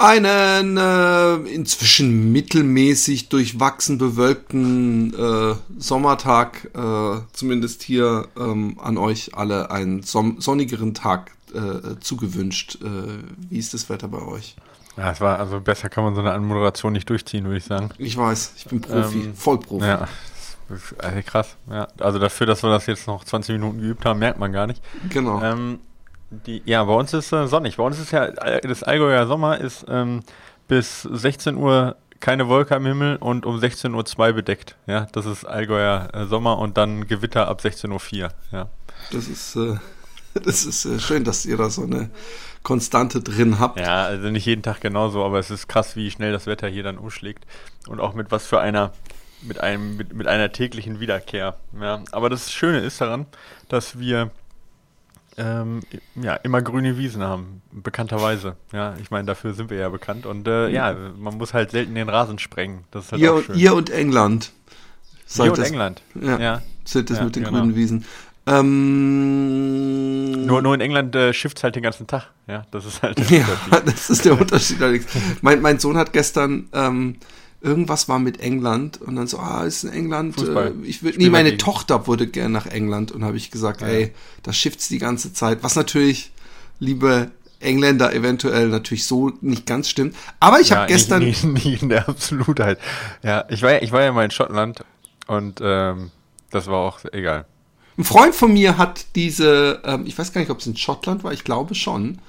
Einen äh, inzwischen mittelmäßig durchwachsen bewölkten äh, Sommertag, äh, zumindest hier ähm, an euch alle einen sonnigeren Tag äh, zugewünscht. Äh, wie ist das Wetter bei euch? Ja, es war also besser kann man so eine Anmoderation nicht durchziehen, würde ich sagen. Ich weiß, ich bin Profi, ähm, Vollprofi. Ja. Also krass, ja. Also dafür, dass wir das jetzt noch 20 Minuten geübt haben, merkt man gar nicht. Genau. Ähm, die, ja, bei uns ist äh, sonnig. Bei uns ist ja das Allgäuer Sommer ist ähm, bis 16 Uhr keine Wolke am Himmel und um 16.02 Uhr bedeckt. Ja, das ist Allgäuer äh, Sommer und dann Gewitter ab 16.04 Uhr. Ja. Das ist, äh, das ist äh, schön, dass ihr da so eine Konstante drin habt. Ja, also nicht jeden Tag genauso, aber es ist krass, wie schnell das Wetter hier dann umschlägt und auch mit was für einer mit einem mit, mit einer täglichen Wiederkehr. Ja, aber das Schöne ist daran, dass wir ähm, ja, immer grüne Wiesen haben, bekannterweise. Ja, ich meine, dafür sind wir ja bekannt. Und äh, ja, man muss halt selten den Rasen sprengen. Das ist halt ihr, und, ihr und England. Ihr und England. Ja, ja. Seid das ja, mit den genau. grünen Wiesen. Ähm, nur, nur in England äh, schifft es halt den ganzen Tag. Ja, das ist halt Ja, das ist der Unterschied. mein, mein Sohn hat gestern ähm, irgendwas war mit England und dann so, ah, ist in England, äh, ich will, nee, meine Tochter wurde gern nach England und habe ich gesagt, ja. ey, da schifft's die ganze Zeit, was natürlich, liebe Engländer eventuell natürlich so nicht ganz stimmt, aber ich ja, habe gestern nicht, nicht, nicht, in der Absolutheit. Ja, ich war ja, ich war ja mal in Schottland und ähm, das war auch egal. Ein Freund von mir hat diese, ähm, ich weiß gar nicht, ob es in Schottland war, ich glaube schon,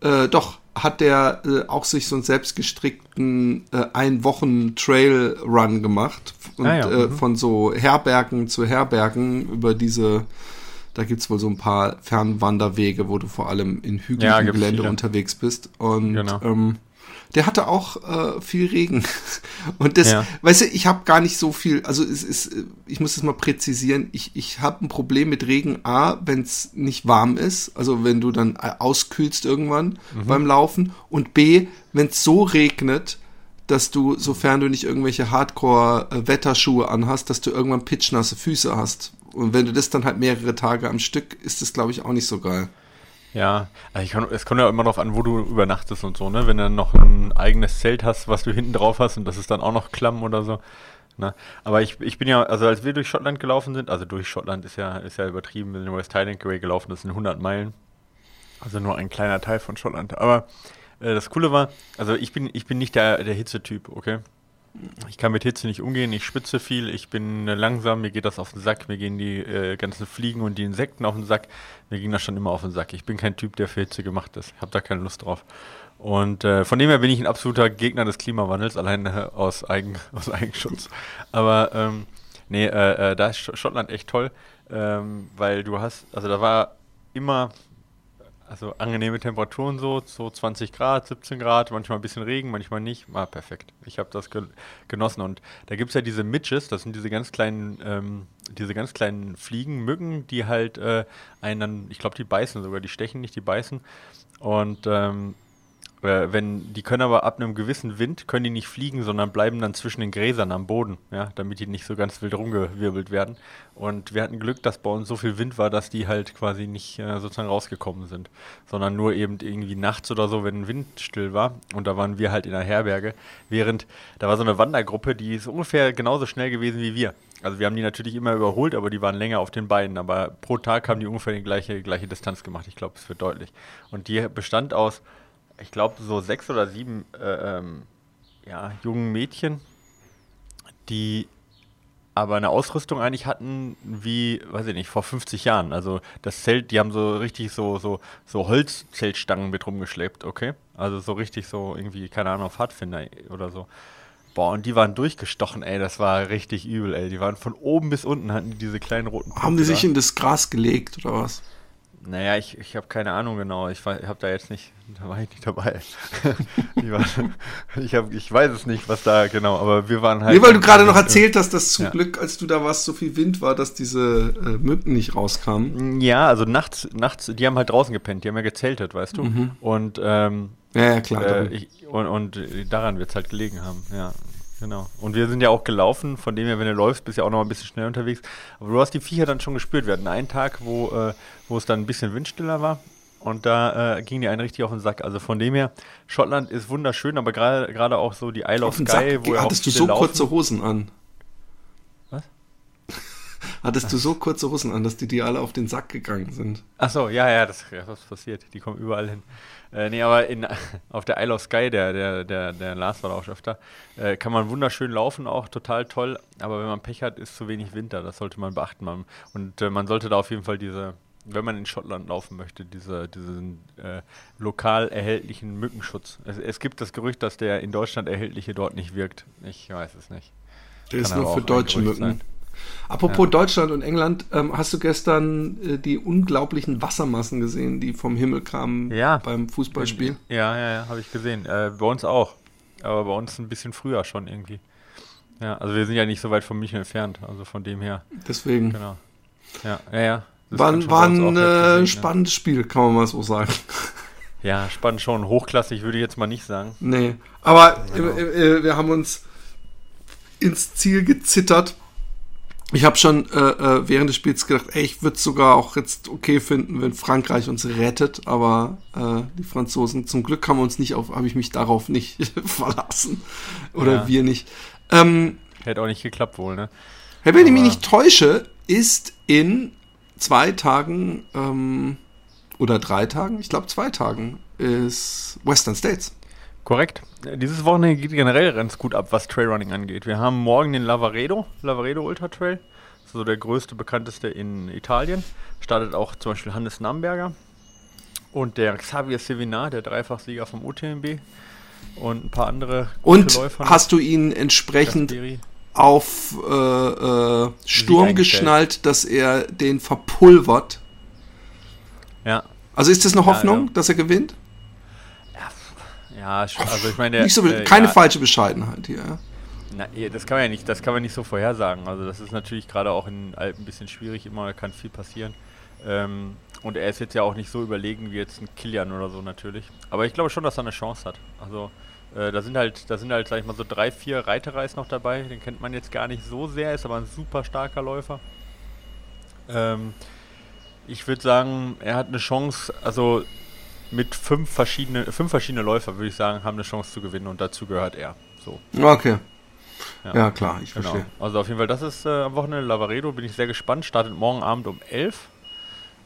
äh, doch, hat der äh, auch sich so einen selbstgestrickten äh, ein Wochen Trail Run gemacht und ah, ja. äh, mhm. von so Herbergen zu Herbergen über diese da gibt es wohl so ein paar Fernwanderwege, wo du vor allem in hügeligen ja, Gelände viele. unterwegs bist. Und genau. ähm, der hatte auch äh, viel Regen. Und das, ja. weißt du, ich habe gar nicht so viel, also es ist, ich muss das mal präzisieren, ich, ich habe ein Problem mit Regen, A, wenn es nicht warm ist, also wenn du dann äh, auskühlst irgendwann mhm. beim Laufen und B, wenn es so regnet, dass du, sofern du nicht irgendwelche Hardcore-Wetterschuhe anhast, dass du irgendwann pitchnasse Füße hast. Und wenn du das dann halt mehrere Tage am Stück, ist das, glaube ich, auch nicht so geil. Ja, also ich kann, es kommt ja immer darauf an, wo du übernachtest und so, ne? Wenn du dann noch ein eigenes Zelt hast, was du hinten drauf hast und das ist dann auch noch klamm oder so. Ne? Aber ich, ich bin ja, also als wir durch Schottland gelaufen sind, also durch Schottland ist ja, ist ja übertrieben, wir sind West Highland Way gelaufen, das sind 100 Meilen. Also nur ein kleiner Teil von Schottland. Aber äh, das Coole war, also ich bin, ich bin nicht der, der Hitzetyp, okay? Ich kann mit Hitze nicht umgehen, ich spitze viel, ich bin langsam, mir geht das auf den Sack, mir gehen die äh, ganzen Fliegen und die Insekten auf den Sack, mir ging das schon immer auf den Sack. Ich bin kein Typ, der für Hitze gemacht ist, ich habe da keine Lust drauf. Und äh, von dem her bin ich ein absoluter Gegner des Klimawandels, allein äh, aus, Eigen, aus Eigenschutz. Aber ähm, nee, äh, äh, da ist Schottland echt toll, ähm, weil du hast, also da war immer also angenehme Temperaturen so, so 20 Grad, 17 Grad, manchmal ein bisschen Regen, manchmal nicht. Ah, perfekt. Ich habe das ge genossen. Und da gibt es ja diese Midges, das sind diese ganz kleinen, ähm, diese ganz kleinen Fliegen, Mücken, die halt äh, einen, ich glaube, die beißen sogar, die stechen nicht, die beißen. Und ähm, äh, wenn, die können aber ab einem gewissen Wind, können die nicht fliegen, sondern bleiben dann zwischen den Gräsern am Boden, ja, damit die nicht so ganz wild rumgewirbelt werden. Und wir hatten Glück, dass bei uns so viel Wind war, dass die halt quasi nicht äh, sozusagen rausgekommen sind, sondern nur eben irgendwie nachts oder so, wenn Wind still war. Und da waren wir halt in der Herberge, während da war so eine Wandergruppe, die ist ungefähr genauso schnell gewesen wie wir. Also wir haben die natürlich immer überholt, aber die waren länger auf den Beinen. Aber pro Tag haben die ungefähr die gleiche, gleiche Distanz gemacht. Ich glaube, es wird deutlich. Und die bestand aus ich glaube, so sechs oder sieben äh, ähm, ja, jungen Mädchen, die aber eine Ausrüstung eigentlich hatten wie, weiß ich nicht, vor 50 Jahren. Also das Zelt, die haben so richtig so, so, so Holzzeltstangen mit rumgeschleppt, okay? Also so richtig so irgendwie, keine Ahnung, Pfadfinder oder so. Boah, und die waren durchgestochen, ey, das war richtig übel, ey. Die waren von oben bis unten, hatten die diese kleinen roten Punkte Haben die sich da. in das Gras gelegt oder was? Naja, ich, ich habe keine Ahnung genau. Ich, ich habe da jetzt nicht, da war ich nicht dabei. ich, war, ich, hab, ich weiß es nicht, was da genau, aber wir waren halt. Nee, weil du gerade noch erzählt hast, dass zum ja. Glück, als du da warst, so viel Wind war, dass diese äh, Mücken nicht rauskamen. Ja, also nachts, nachts, die haben halt draußen gepennt, die haben ja gezeltet, weißt du. Mhm. Und, ähm, ja, ja, klar. Äh, ich, und, und daran wird es halt gelegen haben, ja. Genau. Und wir sind ja auch gelaufen, von dem her, wenn du läufst, bist du ja auch noch ein bisschen schnell unterwegs. Aber du hast die Viecher dann schon gespürt. Wir hatten einen Tag, wo, äh, wo es dann ein bisschen windstiller war. Und da äh, ging die einen richtig auf den Sack. Also von dem her, Schottland ist wunderschön, aber gerade auch so die Isle of Skye, Sack. wo Hattest du so laufen. kurze Hosen an? Hattest du so kurze Hosen an, dass die dir alle auf den Sack gegangen sind? Ach so, ja, ja, das, das passiert. Die kommen überall hin. Äh, nee, aber in, auf der Isle of Skye, der, der, der, der Lars war da auch öfter, äh, kann man wunderschön laufen, auch total toll. Aber wenn man Pech hat, ist zu wenig Winter. Das sollte man beachten. Man, und äh, man sollte da auf jeden Fall diese, wenn man in Schottland laufen möchte, diese, diesen äh, lokal erhältlichen Mückenschutz. Es, es, gibt das Gerücht, dass der in Deutschland erhältliche dort nicht wirkt. Ich weiß es nicht. Der ist nur für deutsche Mücken. Sein. Apropos ja. Deutschland und England, ähm, hast du gestern äh, die unglaublichen Wassermassen gesehen, die vom Himmel kamen ja. beim Fußballspiel? Ja, ja, ja, habe ich gesehen. Äh, bei uns auch. Aber bei uns ein bisschen früher schon irgendwie. Ja, also wir sind ja nicht so weit von München entfernt, also von dem her. Deswegen. Genau. Ja, ja, ja. War, war ein äh, spannendes Spiel, kann man mal so sagen. Ja, spannend schon. Hochklassig würde ich jetzt mal nicht sagen. Nee, aber genau. äh, äh wir haben uns ins Ziel gezittert ich habe schon äh, äh, während des Spiels gedacht, ey, ich würde es sogar auch jetzt okay finden, wenn Frankreich uns rettet, aber äh, die Franzosen, zum Glück haben uns nicht auf, habe ich mich darauf nicht verlassen. Oder ja. wir nicht. Ähm, Hätte auch nicht geklappt wohl, ne? Wenn aber ich mich nicht täusche, ist in zwei Tagen ähm, oder drei Tagen, ich glaube zwei Tagen, ist Western States. Korrekt. Dieses Wochenende geht generell ganz gut ab, was Trailrunning angeht. Wir haben morgen den Lavaredo, Lavaredo Ultra Trail. Das ist so der größte, bekannteste in Italien. Startet auch zum Beispiel Hannes Namberger und der Xavier Sevinar, der Dreifachsieger vom UTMB und ein paar andere Und Läufer hast du ihn entsprechend auf äh, äh, Sturm geschnallt, dass er den verpulvert? Ja. Also ist das eine Hoffnung, ja, ja. dass er gewinnt? Ja, also ich meine, so, äh, keine ja, falsche Bescheidenheit hier. Na, das kann man ja nicht, das kann man nicht so vorhersagen. Also das ist natürlich gerade auch in Alpen ein bisschen schwierig, immer kann viel passieren. Ähm, und er ist jetzt ja auch nicht so überlegen wie jetzt ein Kilian oder so natürlich. Aber ich glaube schon, dass er eine Chance hat. Also äh, da sind halt, da sind halt, sag ich mal, so drei, vier Reitereis noch dabei. Den kennt man jetzt gar nicht so sehr, ist aber ein super starker Läufer. Ähm, ich würde sagen, er hat eine Chance, also mit fünf verschiedene, fünf verschiedene Läufer, würde ich sagen, haben eine Chance zu gewinnen und dazu gehört er. So. Okay. Ja, ja klar, ich genau. verstehe. Also auf jeden Fall, das ist äh, am Wochenende Lavaredo, bin ich sehr gespannt. Startet morgen Abend um 11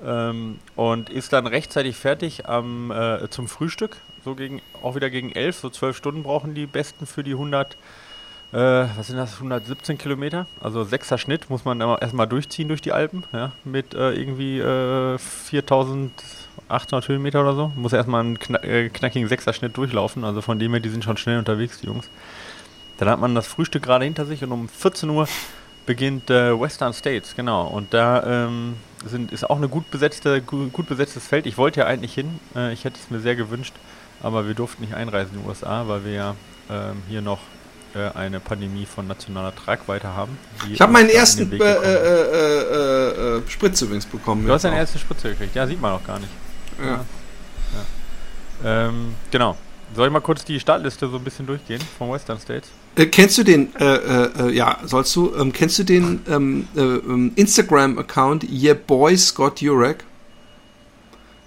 ähm, und ist dann rechtzeitig fertig am, äh, zum Frühstück. So gegen, auch wieder gegen 11, so 12 Stunden brauchen die Besten für die 100 äh, was sind das, 117 Kilometer? Also sechster Schnitt muss man erstmal durchziehen durch die Alpen, ja, mit äh, irgendwie äh, 4800 Höhenmeter oder so. Muss erstmal einen kna äh, knackigen sechster Schnitt durchlaufen, also von dem her, die sind schon schnell unterwegs, die Jungs. Dann hat man das Frühstück gerade hinter sich und um 14 Uhr beginnt äh, Western States, genau. Und da ähm, sind, ist auch ein gut, besetzte, gut, gut besetztes Feld. Ich wollte ja eigentlich hin, äh, ich hätte es mir sehr gewünscht, aber wir durften nicht einreisen in den USA, weil wir ja ähm, hier noch äh, eine Pandemie von nationaler Tragweite haben. Ich habe meinen ersten äh, äh, äh, Spritze übrigens bekommen. Du hast deine erste Spritze gekriegt, ja, sieht man auch gar nicht. Ja. ja. Ähm, genau. Soll ich mal kurz die Startliste so ein bisschen durchgehen von Western States? Äh, kennst du den, äh, äh, ja, sollst du, ähm, kennst du den ähm, ähm Instagram-Account Your Boy Scott Jurek?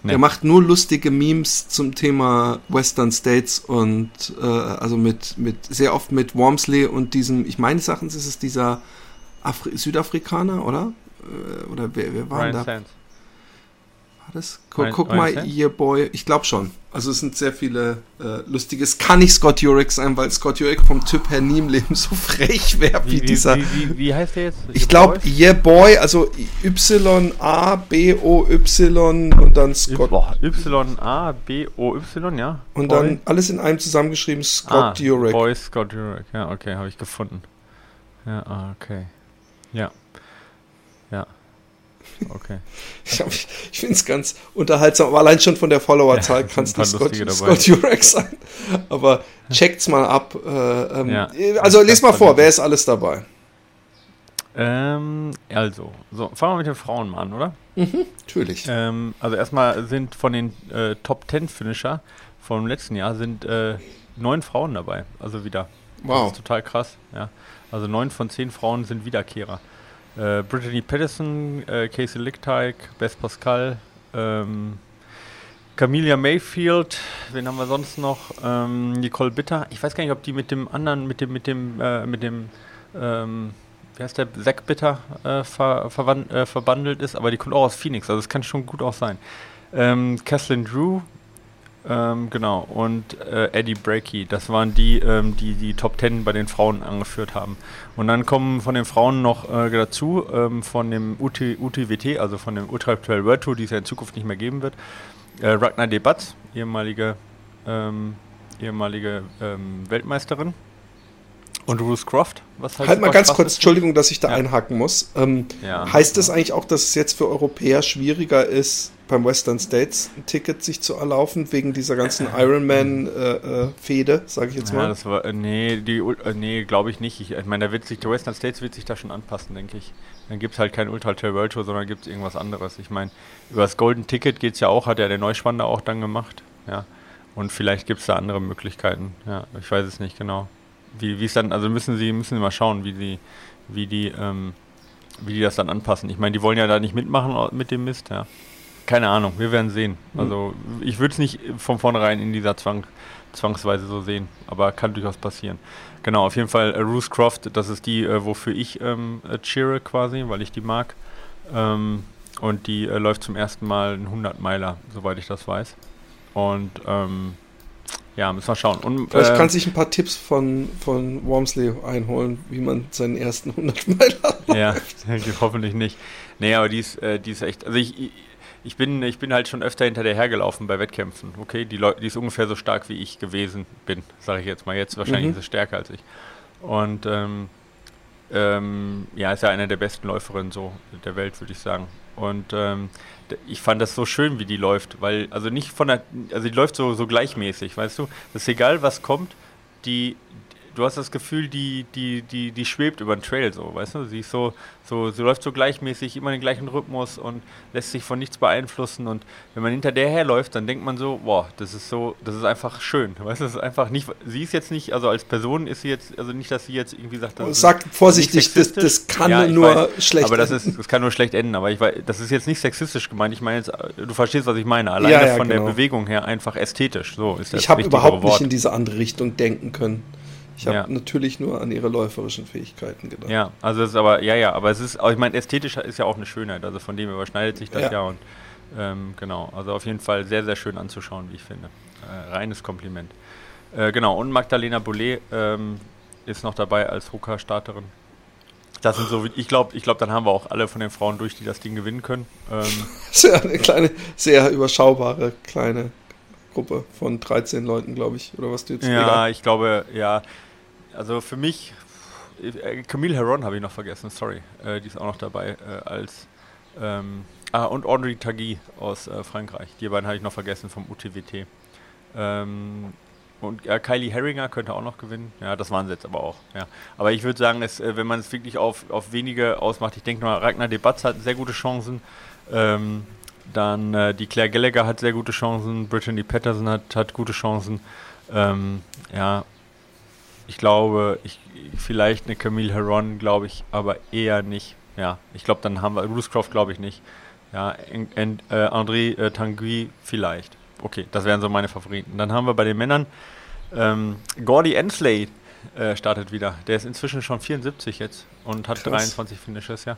Nee. Er macht nur lustige Memes zum Thema Western States und äh, also mit, mit sehr oft mit Wormsley und diesem, ich meine Sachen ist es dieser Afri Südafrikaner, oder? Äh, oder wer, wer war Ryan da? Sands. Das? Guck, guck mal, ihr Boy. Ich glaube schon. Also es sind sehr viele äh, lustige. Es kann nicht Scott Jurek sein, weil Scott Jurek vom Typ her nie im Leben so frech wäre wie, wie, dieser. Wie, wie, wie, heißt der jetzt? Ich glaube, Yeah Boy, also Y-A-B-O-Y und dann Scott. Y-A-B-O-Y, ja. Und Boy. dann alles in einem zusammengeschrieben Scott ah, Jurek. Boy Scott Jurek, ja, okay, habe ich gefunden. Ja, ah, okay. Ja. Okay. Ich, ich, finde es ganz unterhaltsam, aber allein schon von der Followerzahl Ja, kann es nicht Scott. Scott Jurek sein. Aber checkt's mal ab. Äh, ähm, Ja. Also les mal Das vor, wer ist alles dabei? Ähm, also, so, fangen wir mit den Frauen mal an, oder? Natürlich. Ähm, also erstmal sind von den äh, Top 10 Finisher vom letzten Jahr sind äh, neun Frauen dabei. Also wieder. Das Wow. ist total krass, ja. Also neun von zehn Frauen sind Wiederkehrer. Äh, Brittany Patterson, äh, Casey Lichtteig, Beth Pascal, ähm, Camelia Mayfield, wen haben wir sonst noch? Ähm, Nicole Bitter. Ich weiß gar nicht, ob die mit dem anderen, mit dem, mit dem, äh, mit dem, ähm, wie heißt der, Zack Bitter äh, ver, verwan- äh, verbandelt ist, aber die kommt auch aus Phoenix, also das kann schon gut auch sein. Ähm, Kathleen Drew, ähm, genau, und äh, Eddie Breaky, das waren die, ähm, die die Top 10 bei den Frauen angeführt haben. Und dann kommen von den Frauen noch äh, dazu, ähm, von dem UT, UTWT, also von dem Ultra Trail World Tour, die es ja in Zukunft nicht mehr geben wird, äh, Ragnar Debatz, ehemalige, ähm, ehemalige ähm, Weltmeisterin. Und Ruth Croft, was Halt mal super ganz kurz, ist. Entschuldigung, dass ich da Ja. einhaken muss. Ähm, Ja. heißt das eigentlich auch, dass es jetzt für Europäer schwieriger ist, beim Western States ein Ticket sich zu erlaufen, wegen dieser ganzen Ironman-Fehde, sage ich jetzt Ja, mal? das war, äh, nee, die, äh, nee, glaube ich nicht. Ich, ich meine, da wird sich, der Western States wird sich da schon anpassen, denke ich. Dann gibt es halt kein Ultra Trail World Tour, sondern gibt es irgendwas anderes. Ich meine, über das Golden Ticket geht es ja auch, hat ja der Neuschwander auch dann gemacht. Ja. Und vielleicht gibt es da andere Möglichkeiten. Ja, ich weiß es nicht genau. Wie es dann, also müssen sie, müssen sie mal schauen, wie sie, wie die, ähm, wie die das dann anpassen. Ich meine, die wollen ja da nicht mitmachen mit dem Mist, ja. Keine Ahnung, wir werden sehen. Mhm. Also ich würde es nicht von vornherein in dieser Zwang, zwangsweise so sehen, aber kann durchaus passieren. Genau, auf jeden Fall äh, Ruth Croft, das ist die, äh, wofür ich ähm, äh, cheere quasi, weil ich die mag. Ähm, und die äh, läuft zum ersten Mal einen 100-Meiler, soweit ich das weiß. Und ähm, ja, müssen wir schauen. Und, Vielleicht ähm, kann sich ein paar Tipps von, von Wormsley einholen, wie man seinen ersten 100 Meiler Ja, hoffentlich nicht. Nee, aber die ist, äh, die ist echt. Also ich, ich- bin, ich bin halt schon öfter hinter der hergelaufen bei Wettkämpfen. Okay, die, Leu die ist ungefähr so stark wie ich gewesen bin, sage ich jetzt mal. Jetzt wahrscheinlich Mhm. ist sie stärker als ich. Und ähm, ähm, ja, ist ja eine der besten Läuferinnen so der Welt, würde ich sagen. Und ähm, ich fand das so schön, wie die läuft, weil, also nicht von der, also die läuft so, so gleichmäßig, weißt du? Das ist egal, was kommt, die, du hast das Gefühl, die, die, die, die schwebt über den Trail so, weißt du? Sie ist so, so, sie läuft so gleichmäßig, immer den gleichen Rhythmus und lässt sich von nichts beeinflussen. Und wenn man hinter der herläuft, dann denkt man so, boah, das ist so, das ist einfach schön. Weißt du, das ist einfach nicht, sie ist jetzt nicht, also als Person ist sie jetzt, also nicht, dass sie jetzt irgendwie sagt, das ist Sag vorsichtig, nicht das, das kann Ja, nur weiß, schlecht Aber das, enden. ist, das kann nur schlecht enden. Aber ich weiß, das ist jetzt nicht sexistisch gemeint. Ich meine jetzt, du verstehst, was ich meine. Alleine Ja, ja, von genau. der Bewegung her einfach ästhetisch. So ist das Ich habe überhaupt Wort. nicht in diese andere Richtung denken können. Ich habe Ja. natürlich nur an ihre läuferischen Fähigkeiten gedacht. Ja, also es ist aber, ja, ja, aber es ist, ich meine, ästhetisch ist ja auch eine Schönheit. Also von dem überschneidet sich das Ja. ja, und ähm, genau. Also auf jeden Fall sehr, sehr schön anzuschauen, wie ich finde. Äh, reines Kompliment. Äh, genau, und Magdalena Boulay ähm, ist noch dabei als Ruka-Starterin. Das sind so, ich glaube, ich glaub, dann haben wir auch alle von den Frauen durch, die das Ding gewinnen können. Ähm, Sehr eine kleine, sehr überschaubare kleine Gruppe von 13 Leuten, glaube ich. Oder was du jetzt Ja, egal. ich glaube, ja. Also für mich, äh, Camille Heron habe ich noch vergessen, sorry. Äh, die ist auch noch dabei äh, als. Ähm, ah, und Audrey Tagui aus äh, Frankreich. Die beiden habe ich noch vergessen vom UTWT. Ähm, und äh, Kylie Herringer könnte auch noch gewinnen. Ja, das waren sie jetzt aber auch. Ja. Aber ich würde sagen, es, äh, wenn man es wirklich auf, auf wenige ausmacht, ich denke mal, Ragnar Debatz hat sehr gute Chancen. Ähm, dann äh, die Claire Gallagher hat sehr gute Chancen. Brittany Patterson hat, hat gute Chancen. Ähm, ja, ich glaube, ich, vielleicht eine Camille Heron, glaube ich, aber eher nicht. Ja, ich glaube, dann haben wir Rooscroft, glaube ich nicht. Ja, en, en, äh, André äh, Tanguy vielleicht. Okay, das wären so meine Favoriten. Dann haben wir bei den Männern ähm, Gordy Ensley äh, startet wieder. Der ist inzwischen schon 74 jetzt und hat Krass. 23 Finishes, ja.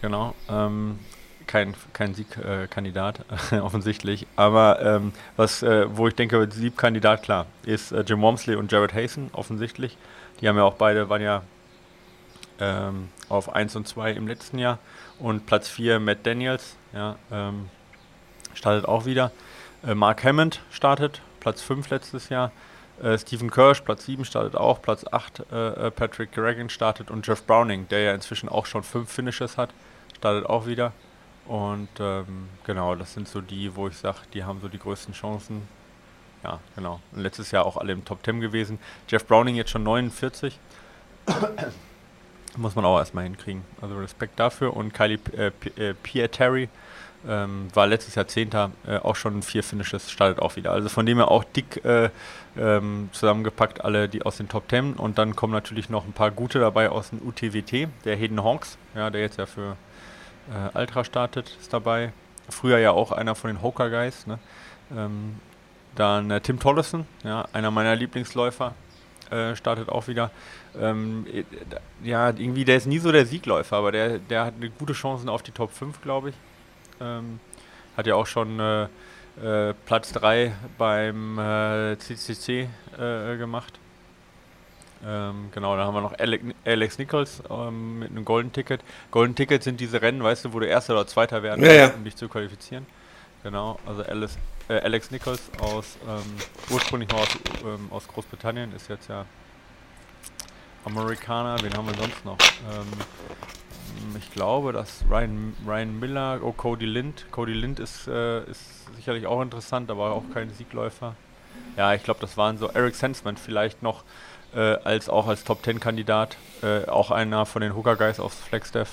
Genau. Ähm, kein, kein Siegkandidat, offensichtlich. Aber ähm, was, äh, wo ich denke, Siegkandidat, klar, ist äh, Jim Wormsley und Jared Hazen, offensichtlich. Die haben ja auch beide, waren ja ähm, auf 1 und 2 im letzten Jahr. Und Platz 4 Matt Daniels, ja, ähm, startet auch wieder. Äh, Mark Hammond startet, Platz 5 letztes Jahr. Äh, Stephen Kirsch, Platz 7 startet auch, Platz 8 äh, äh, Patrick Gregan startet und Jeff Browning, der ja inzwischen auch schon 5 Finishes hat, startet auch wieder. Und ähm, genau, das sind so die, wo ich sage, die haben so die größten Chancen. Ja, genau. Und letztes Jahr auch alle im Top 10 gewesen. Jeff Browning jetzt schon 49. Muss man auch erstmal hinkriegen. Also Respekt dafür. Und Kylie äh, äh, Pierre Terry ähm, war letztes Jahr Zehnter, äh, auch schon vier Finishes, startet auch wieder. Also von dem her auch dick äh, ähm, zusammengepackt, alle die aus den Top Ten. Und dann kommen natürlich noch ein paar gute dabei aus dem UTWT, der Hayden Hawks, ja, der jetzt ja für äh, Ultra startet, ist dabei. Früher ja auch einer von den Hoker Guys. Ne? Ähm, dann äh, Tim Tollison, ja, einer meiner Lieblingsläufer, äh, startet auch wieder. Ähm, äh, ja, irgendwie, der ist nie so der Siegläufer, aber der, der hat gute Chancen auf die Top 5, glaube ich. Ähm, hat ja auch schon äh, äh, Platz 3 beim CCC äh, gemacht. Ähm, genau, dann haben wir noch Alex, Nichols ähm, mit einem Golden Ticket. Golden Ticket sind diese Rennen, weißt du, wo du Erster oder Zweiter werden ja, ja. um dich zu qualifizieren. Genau, also Alice, äh, Alex Nichols aus ähm, ursprünglich mal aus, ähm, aus, Großbritannien, ist jetzt ja Amerikaner. Wen haben wir sonst noch? Ähm, ich glaube, dass Ryan, Ryan Miller, oh Cody Lind. Cody Lind ist, äh, ist sicherlich auch interessant, aber auch kein Siegläufer. Ja, ich glaube, das waren so Eric Sensman vielleicht noch äh, als auch als Top Ten Kandidat, äh, auch einer von den Hooker Guys aus Flagstaff.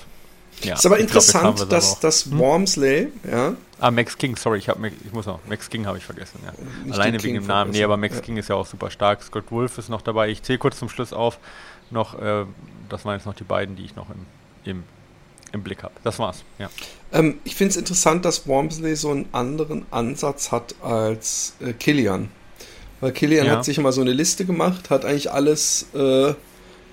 Ja, ist aber interessant, glaub, dass das hm? Wormsley, ja. Ah, Max King, sorry, ich, hab, ich muss noch, Max King habe ich vergessen, ja. Alleine wegen dem Namen, nee, aber Max ja. King ist ja auch super stark. Scott Wolf ist noch dabei. Ich zähle kurz zum Schluss auf, noch, äh, das waren jetzt noch die beiden, die ich noch im, im im Blick habe. Das war's, ja. Ähm, ich finde es interessant, dass Wormsley so einen anderen Ansatz hat als äh, Killian. Weil Killian ja. hat sich immer so eine Liste gemacht, hat eigentlich alles äh,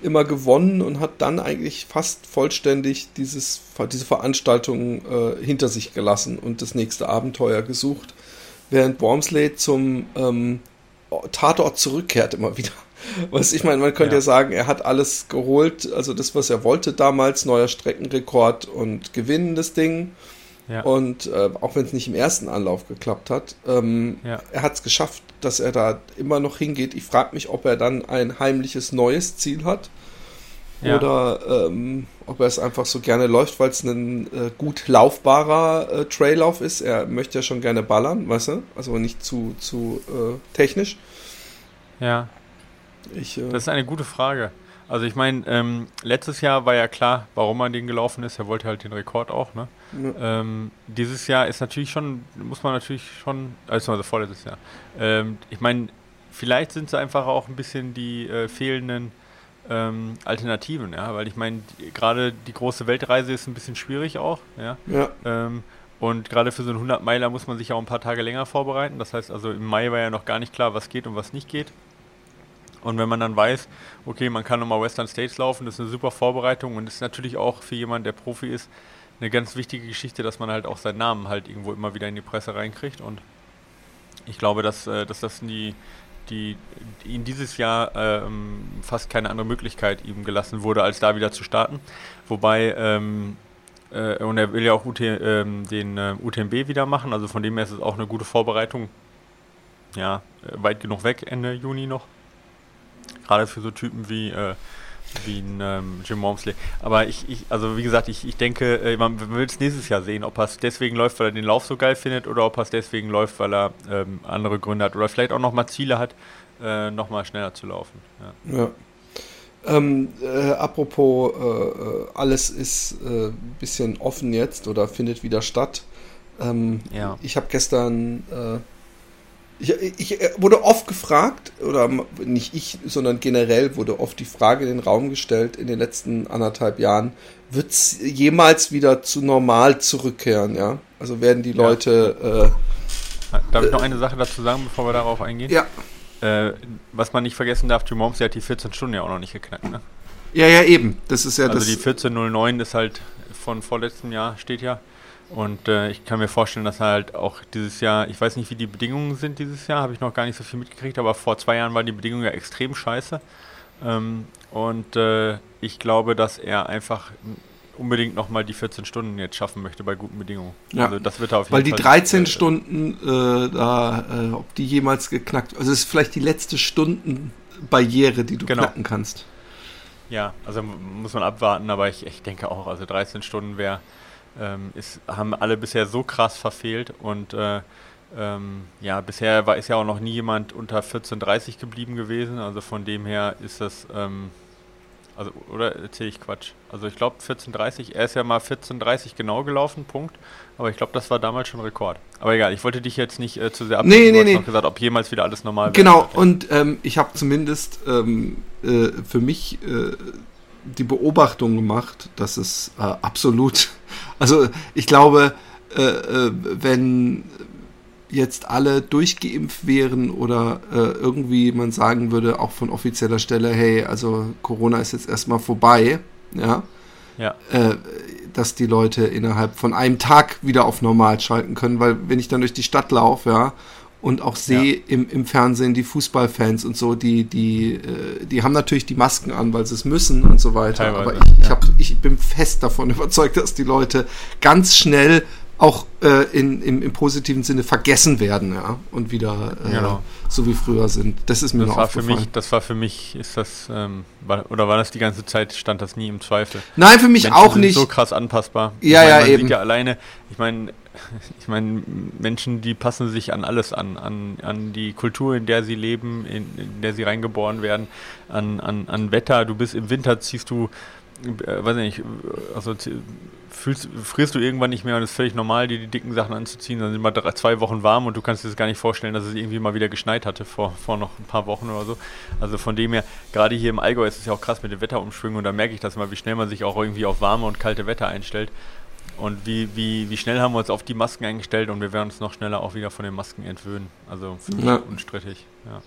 immer gewonnen und hat dann eigentlich fast vollständig dieses, diese Veranstaltung äh, hinter sich gelassen und das nächste Abenteuer gesucht. Während Wormsley zum ähm, Tatort zurückkehrt immer wieder. Was ich meine, man könnte ja. ja. sagen, er hat alles geholt, also das, was er wollte damals, neuer Streckenrekord und gewinnendes Ding. Ja. Und äh, auch wenn es nicht im ersten Anlauf geklappt hat, ähm, ja. er hat es geschafft, dass er da immer noch hingeht. Ich frage mich, ob er dann ein heimliches neues Ziel hat. Ja. Oder ähm, ob er es einfach so gerne läuft, weil es ein äh, gut laufbarer äh, Traillauf ist. Er möchte ja schon gerne ballern, weißt du? Also nicht zu, zu äh, technisch. Ja. Ich, äh das ist eine gute Frage. Also ich meine, ähm, letztes Jahr war ja klar, warum er den gelaufen ist. Er wollte halt den Rekord auch. Ne? Ja. Ähm, dieses Jahr ist natürlich schon, muss man natürlich schon, also, also vorletztes Jahr. Ähm, ich meine, vielleicht sind es einfach auch ein bisschen die äh, fehlenden ähm, Alternativen, ja, weil ich meine, gerade die große Weltreise ist ein bisschen schwierig auch, ja. ja. Ähm, und gerade für so einen 100 Meiler muss man sich auch ein paar Tage länger vorbereiten. Das heißt also, im Mai war ja noch gar nicht klar, was geht und was nicht geht. Und wenn man dann weiß, okay, man kann nochmal Western States laufen, das ist eine super Vorbereitung und ist natürlich auch für jemanden, der Profi ist, eine ganz wichtige Geschichte, dass man halt auch seinen Namen halt irgendwo immer wieder in die Presse reinkriegt. Und ich glaube, dass, äh, dass das die, die, ihn dieses Jahr ähm, fast keine andere Möglichkeit ihm gelassen wurde, als da wieder zu starten. Wobei, ähm, äh, und er will ja auch UT, ähm, den äh, UTMB wieder machen, also von dem her ist es auch eine gute Vorbereitung. Ja, äh, weit genug weg, Ende Juni noch. Gerade für so Typen wie, äh, wie ein ähm, Jim Wormsley. Aber ich, ich, also wie gesagt, ich, ich denke, äh, man will es nächstes Jahr sehen, ob er es deswegen läuft, weil er den Lauf so geil findet oder ob er es deswegen läuft, weil er ähm, andere Gründe hat oder vielleicht auch nochmal Ziele hat, äh, nochmal schneller zu laufen. Ja. ja. Ähm, äh, apropos, äh, äh alles ist ein bisschen offen jetzt oder findet wieder statt. Ähm, ja. Ich habe gestern ich, ich, äh, wurde oft gefragt, oder nicht ich, sondern generell wurde oft die Frage in den Raum gestellt in den letzten anderthalb Jahren, wird es jemals wieder zu normal zurückkehren, ja? Also werden die Leute. Äh, darf ich noch eine Sache dazu sagen, bevor wir darauf eingehen? Ja. Äh, was man nicht vergessen darf, Jim Momsey hat die 14 Stunden ja auch noch nicht geknackt, ne? Ja, ja, eben. Das ist ja also das. die 14.09 ist halt von vorletztem Jahr, steht ja. Und äh, ich kann mir vorstellen, dass er halt auch dieses Jahr, ich weiß nicht, wie die Bedingungen sind dieses Jahr, habe ich noch gar nicht so viel mitgekriegt, aber vor zwei Jahren waren die Bedingungen ja extrem scheiße. Ähm, und äh, ich glaube, dass er einfach unbedingt nochmal die 14 Stunden jetzt schaffen möchte bei guten Bedingungen. Ja. Also das wird er auf jeden Weil die 13 äh, Stunden, äh, da, äh, ob die jemals geknackt, also es ist vielleicht die letzte Stundenbarriere, die du genau. knacken kannst. Ja, also muss man abwarten, aber ich, ich denke auch, also 13 Stunden wäre ähm, ist, haben alle bisher so krass verfehlt und äh, ähm, ja, bisher war, ist ja auch noch nie jemand unter 14,30 geblieben gewesen, also von dem her ist das, ähm, also, oder erzähle ich Quatsch? Also ich glaube 14,30, er ist ja mal 14,30 genau gelaufen, Punkt. Aber ich glaube, das war damals schon Rekord. Aber egal, ich wollte dich jetzt nicht äh, zu sehr abnehmen. Nee, nee, nee. noch gesagt, ob jemals wieder alles normal wird. Genau, und ähm, ich habe zumindest ähm, äh, für mich äh, die Beobachtung gemacht, dass es äh, absolut, also ich glaube, äh, äh, wenn jetzt alle durchgeimpft wären oder äh, irgendwie man sagen würde, auch von offizieller Stelle, hey, also Corona ist jetzt erstmal vorbei, ja, ja. Äh, dass die Leute innerhalb von einem Tag wieder auf normal schalten können, weil wenn ich dann durch die Stadt laufe, ja, und auch sehe ja. im, im Fernsehen die Fußballfans und so, die, die, äh, die haben natürlich die Masken an, weil sie es müssen und so weiter. Teilweise, Aber ich, ich, hab, ich bin fest davon überzeugt, dass die Leute ganz schnell auch äh, in, im, im, positiven Sinne vergessen werden, ja, und wieder äh, genau. so wie früher sind. Das ist mir das noch war aufgefallen. Für mich, das war für mich, ist das, ähm, war, oder war das die ganze Zeit, stand das nie im Zweifel? Nein, für mich Menschen auch nicht. so krass anpassbar. Ja, ich mein, ja, man eben. Sieht ja alleine, ich meine, ich meine, Menschen, die passen sich an alles an, an, an die Kultur, in der sie leben, in, in der sie reingeboren werden, an, an, an Wetter. Du bist im Winter, ziehst du, äh, weiß nicht, also fühlst, frierst du irgendwann nicht mehr und es ist völlig normal, dir die dicken Sachen anzuziehen. Dann sind mal drei, zwei Wochen warm und du kannst dir das gar nicht vorstellen, dass es irgendwie mal wieder geschneit hatte vor, vor noch ein paar Wochen oder so. Also von dem her, gerade hier im Allgäu ist es ja auch krass mit den Wetterumschwüngen und da merke ich das mal, wie schnell man sich auch irgendwie auf warme und kalte Wetter einstellt. Und wie, wie, wie schnell haben wir uns auf die Masken eingestellt und wir werden uns noch schneller auch wieder von den Masken entwöhnen. Also für mich ja. unstrittig, ja.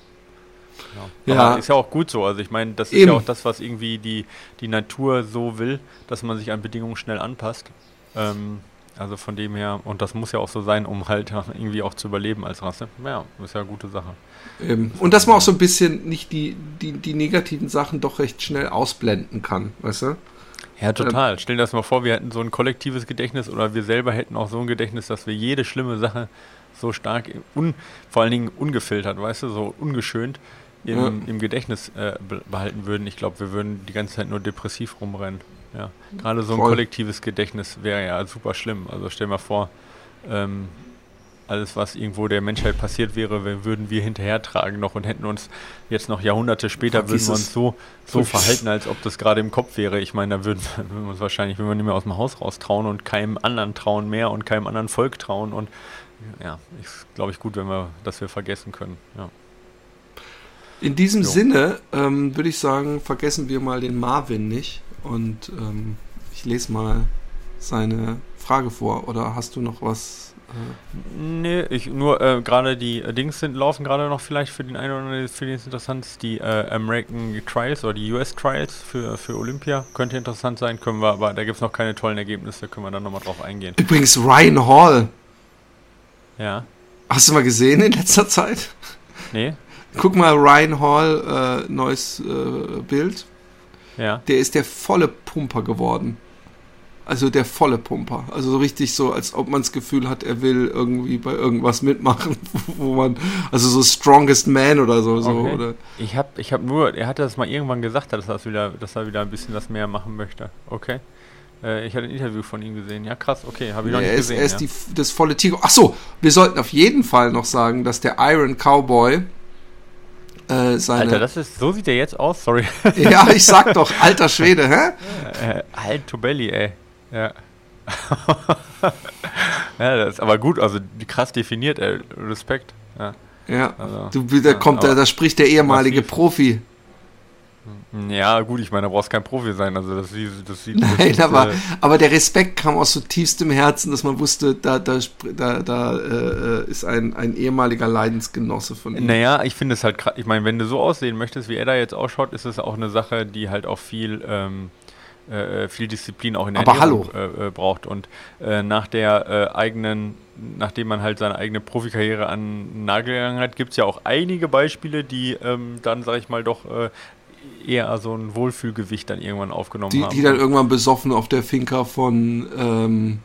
Ja. ja. ist ja auch gut so. Also ich meine, das ist Eben. ja auch das, was irgendwie die, die Natur so will, dass man sich an Bedingungen schnell anpasst. Ähm, also von dem her, und das muss ja auch so sein, um halt irgendwie auch zu überleben als Rasse. Ja, ist ja eine gute Sache. Eben. Und dass man auch so ein bisschen nicht die, die, die negativen Sachen doch recht schnell ausblenden kann, weißt du? Ja, total. Ähm, Stell dir das mal vor, wir hätten so ein kollektives Gedächtnis oder wir selber hätten auch so ein Gedächtnis, dass wir jede schlimme Sache so stark, un, vor allen Dingen ungefiltert, weißt du, so ungeschönt im, ja. im Gedächtnis äh, behalten würden, ich glaube, wir würden die ganze Zeit nur depressiv rumrennen. Ja. Gerade so ein Voll. kollektives Gedächtnis wäre ja super schlimm. Also stell mal vor, ähm, alles, was irgendwo der Menschheit passiert wäre, würden wir hinterher tragen noch und hätten uns jetzt noch Jahrhunderte später Vergiss würden wir uns so, so verhalten, als ob das gerade im Kopf wäre. Ich meine, da würden, wir uns wahrscheinlich, wenn wir nicht mehr aus dem Haus raustrauen und keinem anderen trauen mehr und keinem anderen Volk trauen und ja, ist glaube ich gut, wenn wir, dass wir vergessen können. Ja. In diesem jo. Sinne ähm, würde ich sagen, vergessen wir mal den Marvin nicht. Und ähm, ich lese mal seine Frage vor. Oder hast du noch was? Äh? Nee, ich nur äh, gerade die äh, Dings sind, laufen gerade noch vielleicht für den einen oder anderen, für den es interessant ist, die äh, American Trials oder die US Trials für, für Olympia. Könnte interessant sein, können wir, aber da gibt es noch keine tollen Ergebnisse, können wir dann nochmal drauf eingehen. Übrigens Ryan Hall. Ja. Hast du mal gesehen in letzter Zeit? Nee. Guck mal, Ryan Hall, äh, neues äh, Bild. Ja. Der ist der volle Pumper geworden. Also der volle Pumper. Also so richtig so, als ob man das Gefühl hat, er will irgendwie bei irgendwas mitmachen, wo man, also so Strongest Man oder so. so okay. oder. Ich habe ich hab nur, er hatte das mal irgendwann gesagt, dass, das wieder, dass er wieder ein bisschen was mehr machen möchte. Okay. Äh, ich hatte ein Interview von ihm gesehen. Ja, krass, okay, habe ich noch nicht er ist, gesehen. Er ist ja. die, das volle Tiger. Achso, wir sollten auf jeden Fall noch sagen, dass der Iron Cowboy äh, seine. Alter, das ist, so sieht er jetzt aus, sorry. ja, ich sag doch, alter Schwede, hä? Äh, halt to belly, ey. Ja. ja, das ist aber gut, also krass definiert, ey. Respekt. Ja. Ja, also, du, da kommt, da, da spricht der ehemalige massiv. Profi. Ja, gut, ich meine, da brauchst kein Profi sein. Also das, das sieht. Nein, das aber, äh, aber der Respekt kam aus so tiefstem Herzen, dass man wusste, da, da, da, da äh, ist ein, ein ehemaliger Leidensgenosse von ihm. Naja, ich finde es halt krass. Ich meine, wenn du so aussehen möchtest, wie er da jetzt ausschaut, ist es auch eine Sache, die halt auch viel. Ähm, äh, viel Disziplin auch in der aber Ernährung äh, äh, braucht und äh, nach der eigenen nachdem man halt seine eigene Profikarriere an den Nagel gegangen hat, gibt es ja auch einige Beispiele, die ähm, dann, sag ich mal, doch äh, eher so ein Wohlfühlgewicht dann irgendwann aufgenommen die, haben. Die dann irgendwann besoffen auf der Finca von, ähm,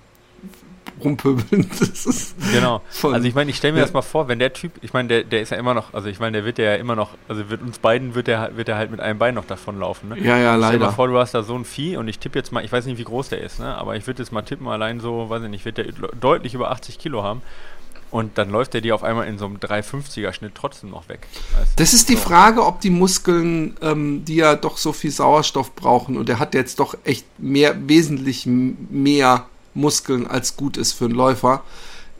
rumpöbeln. genau. Also ich meine, ich stelle mir ja. das mal vor, wenn der Typ, ich meine, der, der ist ja immer noch, also ich meine, der wird ja immer noch, also wird uns beiden wird der, wird der halt mit einem Bein noch davonlaufen. Ne? Ja, ja, leider. Stell dir mal vor, du hast da so ein Vieh und ich tippe jetzt mal, ich weiß nicht, wie groß der ist, ne? aber ich würde jetzt mal tippen, allein so, weiß ich nicht, wird der deutlich über 80 Kilo haben. Und dann läuft er dir auf einmal in so einem 350er Schnitt trotzdem noch weg. Weißt das ist die so. Frage, ob die Muskeln, ähm, die ja doch so viel Sauerstoff brauchen, und er hat jetzt doch echt mehr, wesentlich mehr Muskeln als gut ist für einen Läufer,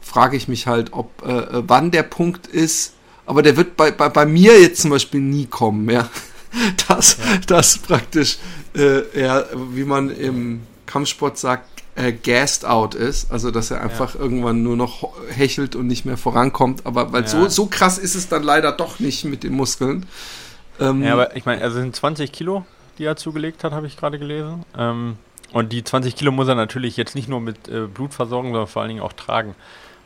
frage ich mich halt, ob äh, äh, wann der Punkt ist. Aber der wird bei, bei, bei mir jetzt zum Beispiel nie kommen, ja. Das, ja. das praktisch, äh, ja, wie man im Kampfsport sagt, äh, gassed out ist, also dass er einfach ja. irgendwann nur noch hechelt und nicht mehr vorankommt. Aber weil ja. so, so krass ist es dann leider doch nicht mit den Muskeln. Ähm, ja, aber ich meine, also sind 20 Kilo, die er zugelegt hat, habe ich gerade gelesen. Ähm, und die 20 Kilo muss er natürlich jetzt nicht nur mit äh, Blut versorgen, sondern vor allen Dingen auch tragen.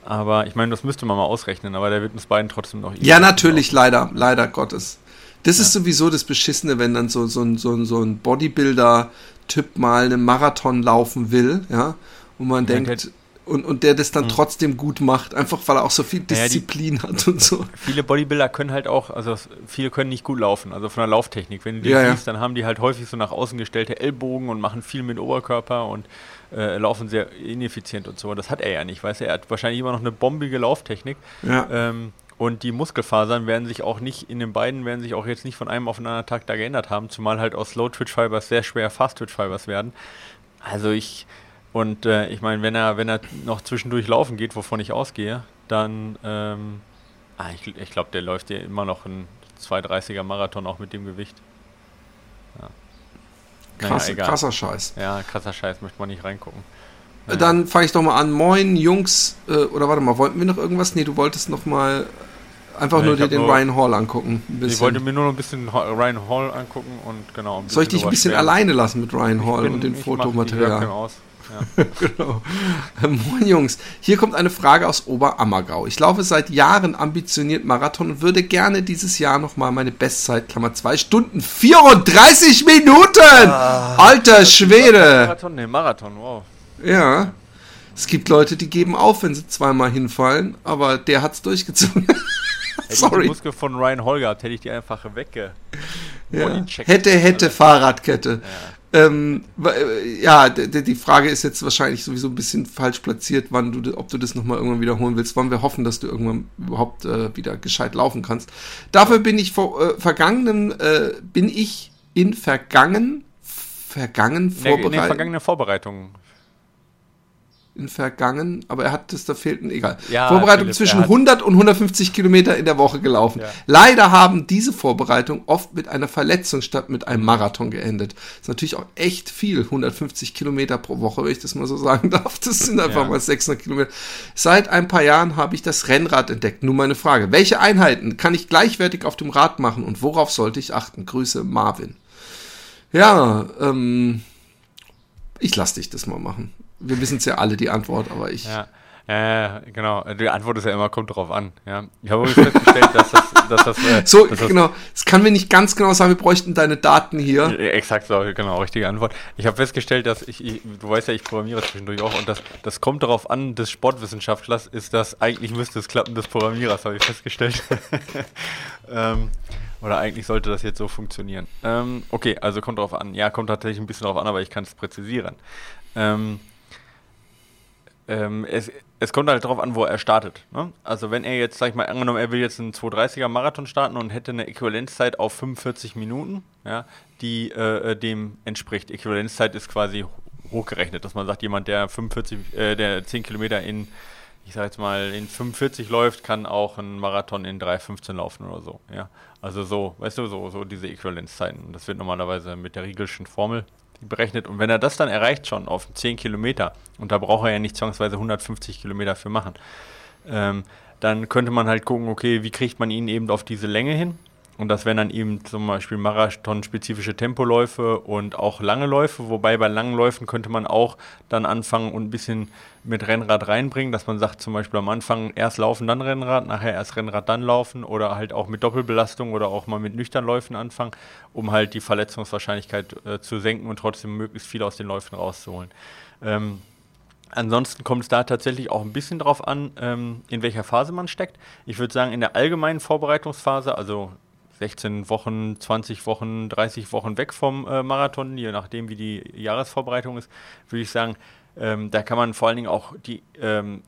Aber ich meine, das müsste man mal ausrechnen, aber der wird uns beiden trotzdem noch. Ja, natürlich, leider, leider Gottes. Das ja. ist sowieso das Beschissene, wenn dann so, so, so, so ein Bodybuilder Typ mal einen Marathon laufen will, ja, und man ja, denkt, und, und der das dann mhm. trotzdem gut macht, einfach weil er auch so viel Disziplin ja, die, hat und so. Viele Bodybuilder können halt auch, also viele können nicht gut laufen, also von der Lauftechnik. Wenn du die ja, siehst, dann haben die halt häufig so nach außen gestellte Ellbogen und machen viel mit Oberkörper und äh, laufen sehr ineffizient und so. Das hat er ja nicht, weißt du, er hat wahrscheinlich immer noch eine bombige Lauftechnik. Ja. Ähm, und die Muskelfasern werden sich auch nicht, in den beiden werden sich auch jetzt nicht von einem auf den anderen Tag da geändert haben, zumal halt aus Slow Twitch Fibers sehr schwer Fast Twitch Fibers werden. Also ich, und äh, ich meine, wenn er, wenn er noch zwischendurch laufen geht, wovon ich ausgehe, dann, ähm, ah, ich, ich glaube, der läuft ja immer noch ein 230er Marathon auch mit dem Gewicht. Ja. Krass, naja, krasser Scheiß. Ja, krasser Scheiß, möchte man nicht reingucken. Naja. Dann fange ich doch mal an. Moin, Jungs. Äh, oder warte mal, wollten wir noch irgendwas? Nee, du wolltest noch mal Einfach ja, nur dir den nur, Ryan Hall angucken. Ich wollte mir nur noch ein bisschen Ryan Hall angucken und genau. Soll ich dich ein bisschen alleine lassen mit Ryan Hall bin, und dem Fotomaterial? Aus. Ja. genau. Ähm, moin Jungs, hier kommt eine Frage aus Oberammergau. Ich laufe seit Jahren ambitioniert Marathon und würde gerne dieses Jahr nochmal meine Bestzeit, Klammer 2 Stunden 34 Minuten! Ah, Alter Schwede! Marathon, nee, Marathon, wow. Ja. Es gibt Leute, die geben auf, wenn sie zweimal hinfallen, aber der hat's durchgezogen. Hätte Sorry. ich die Muskel von Ryan gehabt, hätte ich die einfach wegge... Ja. Hätte, hätte also. Fahrradkette. Ja. Ähm, äh, ja, die Frage ist jetzt wahrscheinlich sowieso ein bisschen falsch platziert, wann du, ob du das nochmal irgendwann wiederholen willst. Wollen wir hoffen, dass du irgendwann überhaupt äh, wieder gescheit laufen kannst. Dafür bin ich vor äh, vergangenen, äh, bin ich in vergangen, vergangen vorbereitet. In, in vergangenen Vorbereitungen in vergangen, aber er hat es, da fehlten, egal. Ja, Vorbereitung Philipp, zwischen 100 und 150 Kilometer in der Woche gelaufen. Ja. Leider haben diese Vorbereitungen oft mit einer Verletzung statt mit einem Marathon geendet. Das ist natürlich auch echt viel, 150 Kilometer pro Woche, wenn ich das mal so sagen darf. Das sind einfach ja. mal 600 Kilometer. Seit ein paar Jahren habe ich das Rennrad entdeckt. Nun meine Frage, welche Einheiten kann ich gleichwertig auf dem Rad machen und worauf sollte ich achten? Grüße, Marvin. Ja, ähm, ich lasse dich das mal machen wir wissen es ja alle, die Antwort, aber ich. Ja. Ja, genau. Die Antwort ist ja immer, kommt drauf an. Ja. Ich habe übrigens festgestellt, dass das. Dass das äh, so, dass genau. Das kann mir nicht ganz genau sagen, wir bräuchten deine Daten hier. Exakt, so, genau, richtige Antwort. Ich habe festgestellt, dass ich, ich, du weißt ja, ich programmiere zwischendurch auch, und das, das kommt darauf an, des Sportwissenschaftlers ist das, eigentlich müsste es klappen des Programmierers, habe ich festgestellt. ähm, oder eigentlich sollte das jetzt so funktionieren. Ähm, okay, also kommt darauf an. Ja, kommt tatsächlich ein bisschen darauf an, aber ich kann es präzisieren. Ähm, ähm, es, es kommt halt darauf an, wo er startet. Ne? Also wenn er jetzt, sag ich mal, angenommen, er will jetzt einen 230er Marathon starten und hätte eine Äquivalenzzeit auf 45 Minuten, ja, die äh, dem entspricht. Äquivalenzzeit ist quasi hochgerechnet, dass man sagt, jemand, der 45, äh, der 10 Kilometer in, ich sag jetzt mal, in 45 läuft, kann auch einen Marathon in 3,15 laufen oder so. Ja? Also so, weißt du, so, so diese Äquivalenzzeiten. Das wird normalerweise mit der Riegelschen Formel berechnet. Und wenn er das dann erreicht schon auf 10 Kilometer, und da braucht er ja nicht zwangsweise 150 Kilometer für machen, ähm, dann könnte man halt gucken, okay, wie kriegt man ihn eben auf diese Länge hin? Und das wären dann eben zum Beispiel Marathon-spezifische Tempoläufe und auch lange Läufe, wobei bei langen Läufen könnte man auch dann anfangen und ein bisschen mit Rennrad reinbringen, dass man sagt zum Beispiel am Anfang erst laufen, dann Rennrad, nachher erst Rennrad, dann laufen oder halt auch mit Doppelbelastung oder auch mal mit Nüchternläufen anfangen, um halt die Verletzungswahrscheinlichkeit äh, zu senken und trotzdem möglichst viel aus den Läufen rauszuholen. Ähm, Ansonsten kommt es da tatsächlich auch ein bisschen drauf an, ähm, in welcher Phase man steckt. Ich würde sagen, in der allgemeinen Vorbereitungsphase, also 16 Wochen, 20 Wochen, 30 Wochen weg vom äh, Marathon, je nachdem wie die Jahresvorbereitung ist, würde ich sagen, ähm, da kann man vor allen Dingen auch die, ähm,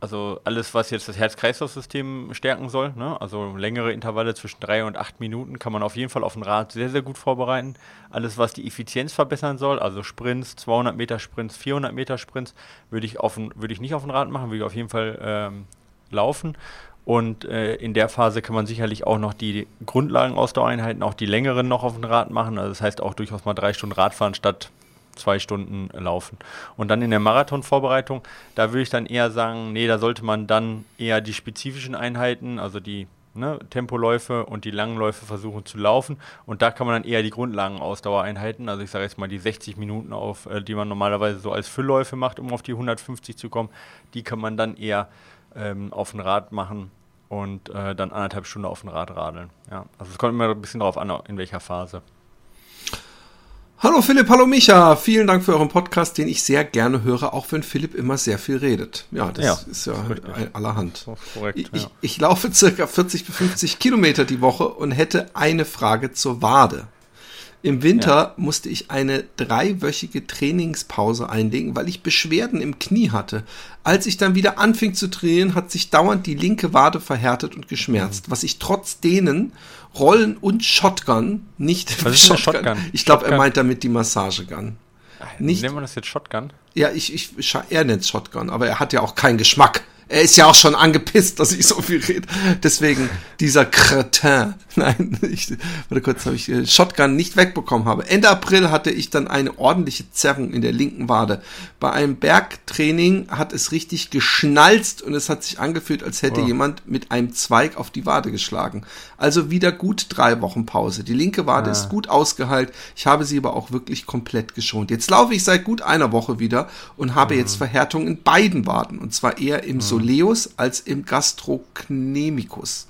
also alles, was jetzt das Herz-Kreislauf-System stärken soll, ne? also längere Intervalle zwischen drei und acht Minuten, kann man auf jeden Fall auf ein Rad sehr, sehr gut vorbereiten. Alles, was die Effizienz verbessern soll, also Sprints, 200 Meter Sprints, 400 Meter Sprints, würde ich, würde ich nicht auf ein Rad machen, würde ich auf jeden Fall ähm, laufen. Und äh, in der Phase kann man sicherlich auch noch die Grundlagenausdauereinheiten, auch die längeren noch auf dem Rad machen. Also das heißt auch durchaus mal drei Stunden Radfahren statt zwei Stunden laufen. Und dann in der Marathonvorbereitung, da würde ich dann eher sagen, nee, da sollte man dann eher die spezifischen Einheiten, also die ne, Tempoläufe und die langen Läufe versuchen zu laufen. Und da kann man dann eher die Grundlagenausdauereinheiten, also ich sage jetzt mal die 60 Minuten auf, äh, die man normalerweise so als Füllläufe macht, um auf die 150 zu kommen, die kann man dann eher ähm, auf dem Rad machen und äh, dann anderthalb Stunden auf dem Rad radeln. Ja, also es kommt immer ein bisschen darauf an, in welcher Phase. Hallo Philipp, hallo Micha. Vielen Dank für euren Podcast, den ich sehr gerne höre, auch wenn Philipp immer sehr viel redet. Ja, das ja, ist ja ist allerhand. Korrekt, ich, ja. ich, laufe circa 40 bis 50 Kilometer die Woche und hätte eine Frage zur Wade. Im Winter ja. musste ich eine dreiwöchige Trainingspause einlegen, weil ich Beschwerden im Knie hatte. Als ich dann wieder anfing zu trainieren, hat sich dauernd die linke Wade verhärtet und geschmerzt, mhm. was ich trotz denen Rollen und Shotgun nicht was Shotgun. Shotgun. Ich glaube, er meint damit die Massagegun. Nicht, Nennen wir das jetzt Shotgun? Ja, ich, ich, er nennt es Shotgun, aber er hat ja auch keinen Geschmack er ist ja auch schon angepisst, dass ich so viel rede. Deswegen dieser Cretin. Nein, ich, warte kurz, habe ich äh, Shotgun nicht wegbekommen habe. Ende April hatte ich dann eine ordentliche Zerrung in der linken Wade. Bei einem Bergtraining hat es richtig geschnalzt und es hat sich angefühlt, als hätte oh. jemand mit einem Zweig auf die Wade geschlagen. Also wieder gut drei Wochen Pause. Die linke Wade ah. ist gut ausgeheilt. Ich habe sie aber auch wirklich komplett geschont. Jetzt laufe ich seit gut einer Woche wieder und habe mhm. jetzt Verhärtung in beiden Waden und zwar eher im mhm. Soleus als im Gastrocnemicus.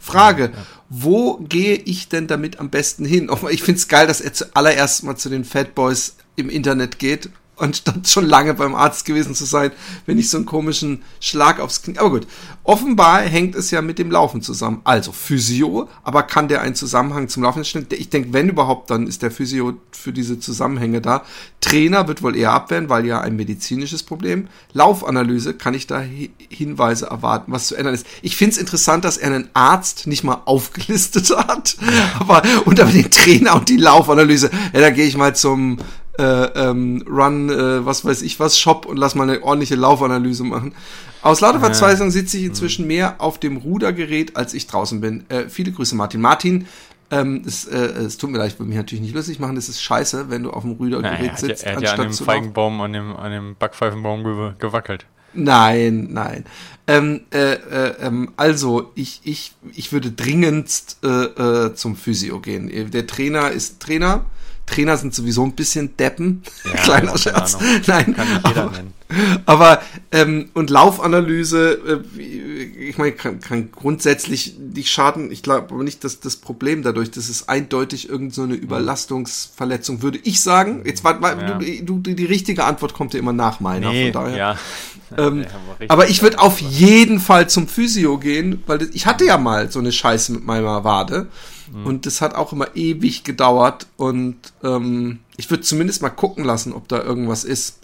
Frage, wo gehe ich denn damit am besten hin? Ich finde es geil, dass er zuallererst mal zu den Fat Boys im Internet geht anstatt schon lange beim Arzt gewesen zu sein, wenn ich so einen komischen Schlag aufs Knie. Aber gut, offenbar hängt es ja mit dem Laufen zusammen. Also Physio, aber kann der einen Zusammenhang zum Laufen stellen? Ich denke, wenn überhaupt, dann ist der Physio für diese Zusammenhänge da. Trainer wird wohl eher abwehren, weil ja ein medizinisches Problem. Laufanalyse kann ich da Hinweise erwarten, was zu ändern ist. Ich finde es interessant, dass er einen Arzt nicht mal aufgelistet hat, aber unter den Trainer und die Laufanalyse, ja, da gehe ich mal zum äh, ähm, Run, äh, was weiß ich was, Shop und lass mal eine ordentliche Laufanalyse machen. Aus lauter Verzweiflung sitze ich inzwischen mehr auf dem Rudergerät, als ich draußen bin. Äh, viele Grüße, Martin. Martin, ähm, es, äh, es tut mir leid, ich will mich natürlich nicht lustig machen. Das ist scheiße, wenn du auf dem Rudergerät naja, sitzt. Er hat ja, er hat ja an dem Feigenbaum, an dem, an dem Backpfeifenbaum gewackelt. Nein, nein. Ähm, äh, äh, ähm, also, ich, ich, ich würde dringendst äh, äh, zum Physio gehen. Der Trainer ist Trainer Trainer sind sowieso ein bisschen Deppen. Ja, Kleiner Scherz. Nein, kann nicht jeder aber, nennen. Aber ähm, und Laufanalyse, äh, ich meine, kann, kann grundsätzlich nicht schaden. Ich glaube aber nicht, dass das Problem dadurch, dass es eindeutig irgendeine so eine Überlastungsverletzung, würde ich sagen. Jetzt war, war ja. du, du, die richtige Antwort kommt ja immer nach meiner. Nee, von daher. Ja. Ähm, aber ich würde auf jeden Fall zum Physio gehen, weil ich hatte ja mal so eine Scheiße mit meiner Wade. Mhm. Und das hat auch immer ewig gedauert. Und ähm, ich würde zumindest mal gucken lassen, ob da irgendwas ist.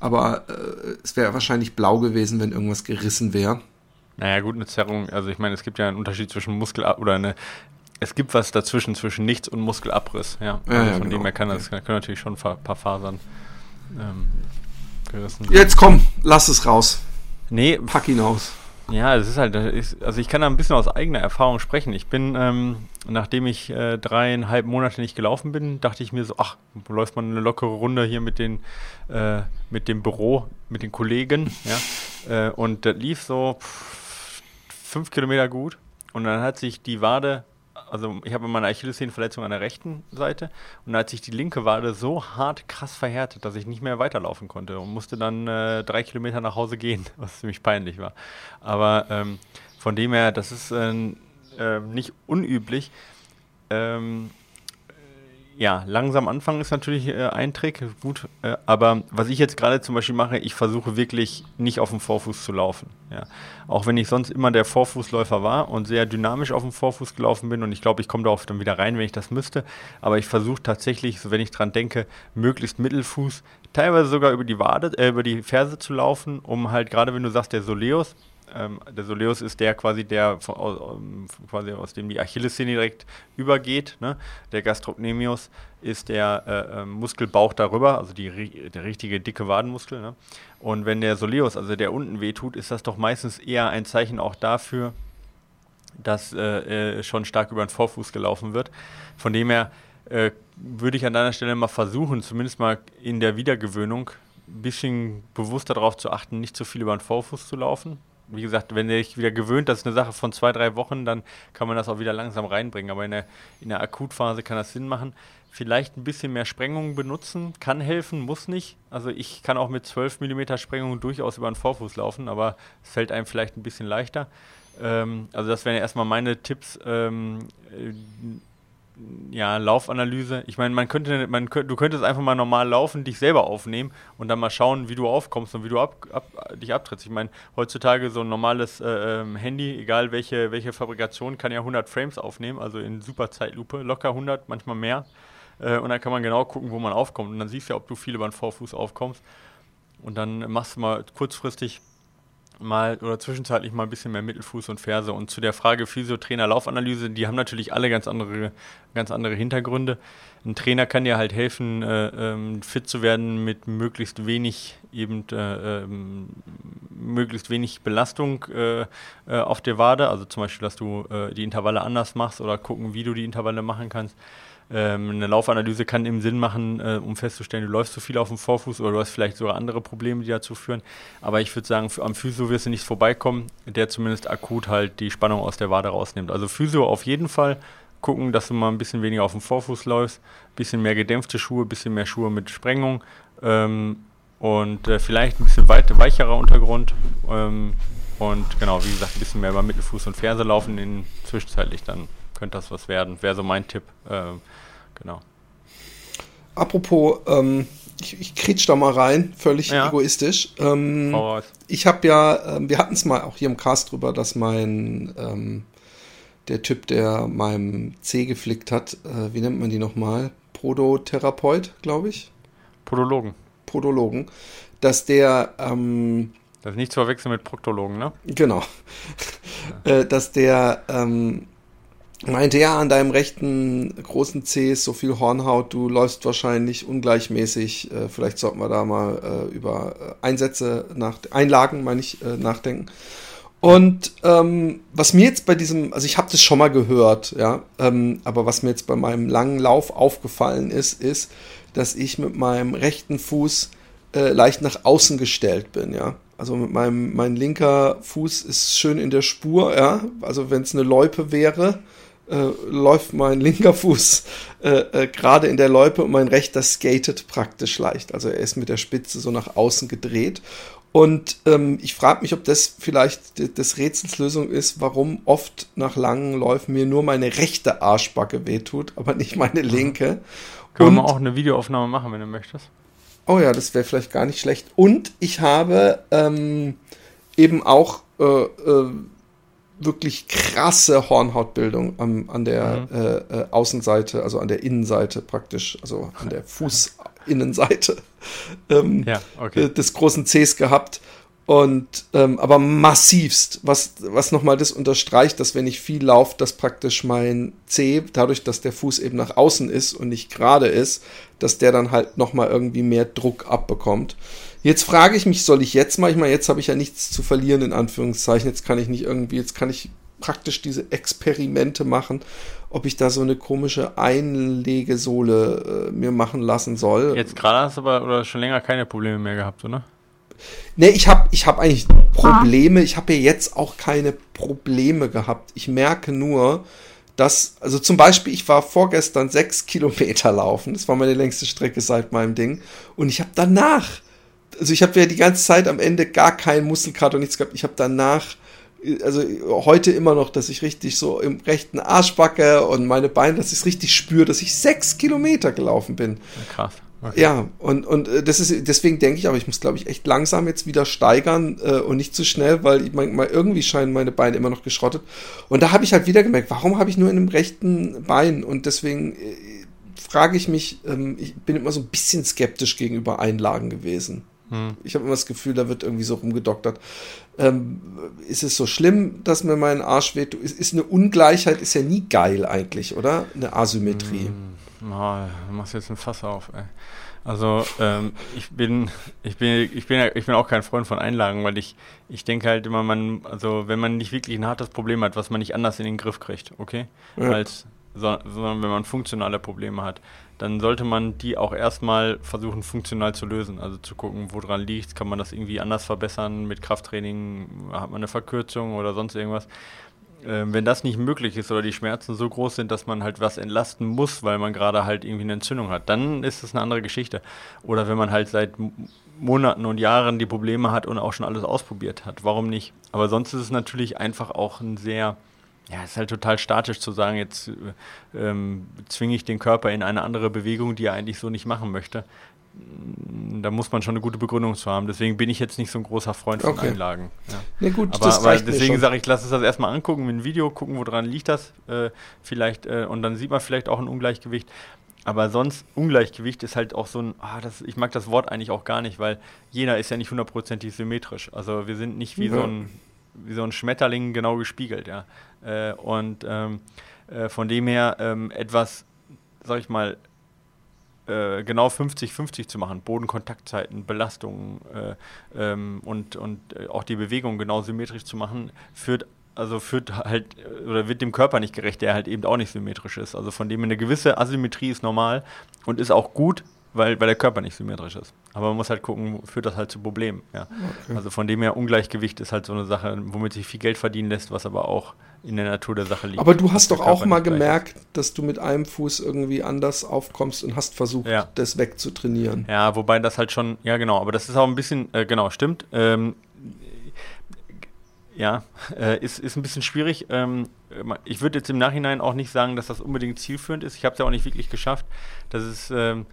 Aber äh, es wäre wahrscheinlich blau gewesen, wenn irgendwas gerissen wäre. Naja, gut, eine Zerrung. Also ich meine, es gibt ja einen Unterschied zwischen Muskel oder eine. Es gibt was dazwischen zwischen Nichts und Muskelabriss. Ja, also ja, ja von genau. dem her kann das können natürlich schon ein paar Fasern ähm, gerissen. Jetzt komm, lass es raus. Nee, pack ihn aus. Ja, es ist halt, also ich kann da ein bisschen aus eigener Erfahrung sprechen. Ich bin, ähm, nachdem ich äh, dreieinhalb Monate nicht gelaufen bin, dachte ich mir so, ach, läuft man eine lockere Runde hier mit den, äh, mit dem Büro, mit den Kollegen, ja. Äh, und das lief so pff, fünf Kilometer gut. Und dann hat sich die Wade also ich habe meine Achillessehnenverletzung an der rechten Seite und da hat sich die linke Wade so hart krass verhärtet, dass ich nicht mehr weiterlaufen konnte und musste dann äh, drei Kilometer nach Hause gehen, was ziemlich peinlich war. Aber ähm, von dem her, das ist äh, äh, nicht unüblich. Ähm, ja, langsam anfangen ist natürlich äh, ein Trick, gut. Äh, aber was ich jetzt gerade zum Beispiel mache, ich versuche wirklich nicht auf dem Vorfuß zu laufen. Ja. Auch wenn ich sonst immer der Vorfußläufer war und sehr dynamisch auf dem Vorfuß gelaufen bin und ich glaube, ich komme darauf dann wieder rein, wenn ich das müsste. Aber ich versuche tatsächlich, so wenn ich dran denke, möglichst Mittelfuß, teilweise sogar über die Wade, äh, über die Ferse zu laufen, um halt gerade, wenn du sagst, der Soleus, ähm, der Soleus ist der quasi, der von, aus, ähm, quasi aus dem die Achillessehne direkt übergeht. Ne? Der Gastrocnemius ist der äh, ähm, Muskelbauch darüber, also die, der richtige dicke Wadenmuskel. Ne? Und wenn der Soleus, also der unten wehtut, ist das doch meistens eher ein Zeichen auch dafür, dass äh, äh, schon stark über den Vorfuß gelaufen wird. Von dem her äh, würde ich an deiner Stelle mal versuchen, zumindest mal in der Wiedergewöhnung, ein bisschen bewusster darauf zu achten, nicht zu viel über den Vorfuß zu laufen wie gesagt, wenn ihr euch wieder gewöhnt, das ist eine Sache von zwei, drei Wochen, dann kann man das auch wieder langsam reinbringen. Aber in der, in der Akutphase kann das Sinn machen. Vielleicht ein bisschen mehr Sprengung benutzen, kann helfen, muss nicht. Also ich kann auch mit 12 mm Sprengung durchaus über den Vorfuß laufen, aber es fällt einem vielleicht ein bisschen leichter. Ähm, also das wären ja erstmal meine Tipps. Ähm, äh, ja, Laufanalyse. Ich meine, man könnte, man du könntest einfach mal normal laufen, dich selber aufnehmen und dann mal schauen, wie du aufkommst und wie du ab, ab, dich abtrittst. Ich meine, heutzutage so ein normales äh, ähm, Handy, egal welche, welche Fabrikation, kann ja 100 Frames aufnehmen, also in super Zeitlupe, locker 100, manchmal mehr. Äh, und dann kann man genau gucken, wo man aufkommt. Und dann siehst du ja, ob du viel über den Vorfuß aufkommst. Und dann machst du mal kurzfristig mal oder zwischenzeitlich mal ein bisschen mehr Mittelfuß und Ferse. Und zu der Frage Physiotrainer Laufanalyse, die haben natürlich alle ganz andere, ganz andere Hintergründe. Ein Trainer kann dir halt helfen, äh, ähm, fit zu werden mit möglichst wenig eben äh, ähm, möglichst wenig Belastung äh, äh auf der Wade. Also zum Beispiel, dass du äh, die Intervalle anders machst oder gucken, wie du die Intervalle machen kannst. Ähm, eine Laufanalyse kann im Sinn machen, äh, um festzustellen, du läufst zu viel auf dem Vorfuß oder du hast vielleicht sogar andere Probleme, die dazu führen. Aber ich würde sagen, am Physio wirst du nicht vorbeikommen, der zumindest akut halt die Spannung aus der Wade rausnimmt. Also Physio auf jeden Fall gucken, dass du mal ein bisschen weniger auf dem Vorfuß läufst, ein bisschen mehr gedämpfte Schuhe, ein bisschen mehr Schuhe mit Sprengung ähm, und äh, vielleicht ein bisschen weit, weicherer Untergrund. Ähm, und genau, wie gesagt, ein bisschen mehr über Mittelfuß und Ferse laufen, in zwischenzeitlich dann könnte das was werden. Wäre so mein Tipp. Ähm, genau. Apropos, ähm, ich, ich kretsch da mal rein, völlig ja. egoistisch. Ähm, ich habe ja, ähm, wir hatten es mal auch hier im Cast drüber, dass mein ähm, der Typ, der meinem C geflickt hat, äh, wie nennt man die nochmal? Prodotherapeut, glaube ich. Podologen. Podologen. Dass der ähm, das ist nicht zu verwechseln mit Proktologen, ne? Genau. Ja. äh, dass der ähm, meinte, ja, an deinem rechten großen C ist so viel Hornhaut, du läufst wahrscheinlich ungleichmäßig. Äh, vielleicht sollten wir da mal äh, über äh, Einsätze, nach, Einlagen, meine ich, äh, nachdenken. Und ähm, was mir jetzt bei diesem, also ich habe das schon mal gehört, ja, ähm, aber was mir jetzt bei meinem langen Lauf aufgefallen ist, ist, dass ich mit meinem rechten Fuß äh, leicht nach außen gestellt bin, ja. Also mit meinem, mein linker Fuß ist schön in der Spur, ja. Also wenn es eine Loipe wäre, äh, läuft mein linker Fuß äh, äh, gerade in der Loipe und mein rechter skatet praktisch leicht. Also er ist mit der Spitze so nach außen gedreht. Und ähm, ich frage mich, ob das vielleicht des Rätsels Lösung ist, warum oft nach langen Läufen mir nur meine rechte Arschbacke wehtut, aber nicht meine linke. Können wir auch eine Videoaufnahme machen, wenn du möchtest. Oh ja, das wäre vielleicht gar nicht schlecht. Und ich habe ähm, eben auch äh, äh, wirklich krasse Hornhautbildung am, an der mhm. äh, äh, Außenseite, also an der Innenseite praktisch, also an der Fußinnenseite ähm, ja, okay. Äh, des großen Cs gehabt. Und ähm, aber massivst, was, was nochmal das unterstreicht, dass wenn ich viel laufe, dass praktisch mein C, dadurch, dass der Fuß eben nach außen ist und nicht gerade ist, dass der dann halt nochmal irgendwie mehr Druck abbekommt. Jetzt frage ich mich, soll ich jetzt mal, ich meine, jetzt habe ich ja nichts zu verlieren, in Anführungszeichen, jetzt kann ich nicht irgendwie, jetzt kann ich praktisch diese Experimente machen, ob ich da so eine komische Einlegesohle äh, mir machen lassen soll. Jetzt gerade hast du aber oder schon länger keine Probleme mehr gehabt, oder? Nee, ich habe ich hab eigentlich Probleme. Ich habe ja jetzt auch keine Probleme gehabt. Ich merke nur, dass, also zum Beispiel, ich war vorgestern sechs Kilometer laufen. Das war meine längste Strecke seit meinem Ding. Und ich habe danach also ich habe ja die ganze Zeit am Ende gar keinen Muskelkater und nichts gehabt. Ich habe danach also heute immer noch, dass ich richtig so im rechten Arsch backe und meine Beine, dass ich es richtig spüre, dass ich sechs Kilometer gelaufen bin. Krass. Okay. Ja, und, und äh, das ist, deswegen denke ich, aber ich muss, glaube ich, echt langsam jetzt wieder steigern äh, und nicht zu schnell, weil ich mein, mal irgendwie scheinen meine Beine immer noch geschrottet. Und da habe ich halt wieder gemerkt, warum habe ich nur in einem rechten Bein? Und deswegen äh, frage ich mich, ähm, ich bin immer so ein bisschen skeptisch gegenüber Einlagen gewesen. Hm. Ich habe immer das Gefühl, da wird irgendwie so rumgedoktert. Ähm, ist es so schlimm, dass mir mein Arsch weht? Ist, ist eine Ungleichheit, ist ja nie geil eigentlich, oder? Eine Asymmetrie. Hm. Oh, du machst jetzt ein Fass auf, ey. Also ähm, ich bin, ich bin, ich bin, ich bin auch kein Freund von Einlagen, weil ich, ich denke halt immer, man, also wenn man nicht wirklich ein hartes Problem hat, was man nicht anders in den Griff kriegt, okay, ja. als so, sondern wenn man funktionale Probleme hat, dann sollte man die auch erstmal versuchen funktional zu lösen. Also zu gucken, woran liegt kann man das irgendwie anders verbessern mit Krafttraining, hat man eine Verkürzung oder sonst irgendwas. Ähm, wenn das nicht möglich ist oder die Schmerzen so groß sind, dass man halt was entlasten muss, weil man gerade halt irgendwie eine Entzündung hat, dann ist das eine andere Geschichte. Oder wenn man halt seit Monaten und Jahren die Probleme hat und auch schon alles ausprobiert hat, warum nicht? Aber sonst ist es natürlich einfach auch ein sehr ja, es ist halt total statisch zu sagen, jetzt äh, ähm, zwinge ich den Körper in eine andere Bewegung, die er eigentlich so nicht machen möchte. Da muss man schon eine gute Begründung zu haben. Deswegen bin ich jetzt nicht so ein großer Freund von okay. Einlagen. Ja. Nee, gut, aber, aber deswegen sage ich, lass uns das erstmal angucken, mit einem Video, gucken, woran liegt das äh, vielleicht. Äh, und dann sieht man vielleicht auch ein Ungleichgewicht. Aber sonst, Ungleichgewicht ist halt auch so ein, ah, das, ich mag das Wort eigentlich auch gar nicht, weil jeder ist ja nicht hundertprozentig symmetrisch. Also wir sind nicht wie ja. so ein wie so ein Schmetterling genau gespiegelt, ja. Äh, und ähm, äh, von dem her ähm, etwas, sag ich mal, äh, genau 50-50 zu machen, Bodenkontaktzeiten, Belastungen äh, ähm, und, und äh, auch die Bewegung genau symmetrisch zu machen, führt also führt halt oder wird dem Körper nicht gerecht, der halt eben auch nicht symmetrisch ist. Also von dem eine gewisse Asymmetrie ist normal und ist auch gut, weil, weil der Körper nicht symmetrisch ist. Aber man muss halt gucken, führt das halt zu Problemen. Ja. Okay. Also von dem her, Ungleichgewicht ist halt so eine Sache, womit sich viel Geld verdienen lässt, was aber auch in der Natur der Sache liegt. Aber du hast doch auch mal gemerkt, ist. dass du mit einem Fuß irgendwie anders aufkommst und hast versucht, ja. das wegzutrainieren. Ja, wobei das halt schon, ja genau, aber das ist auch ein bisschen, äh, genau, stimmt. Ähm, ja, äh, ist, ist ein bisschen schwierig. Ähm, ich würde jetzt im Nachhinein auch nicht sagen, dass das unbedingt zielführend ist. Ich habe es ja auch nicht wirklich geschafft. Das ist, ähm,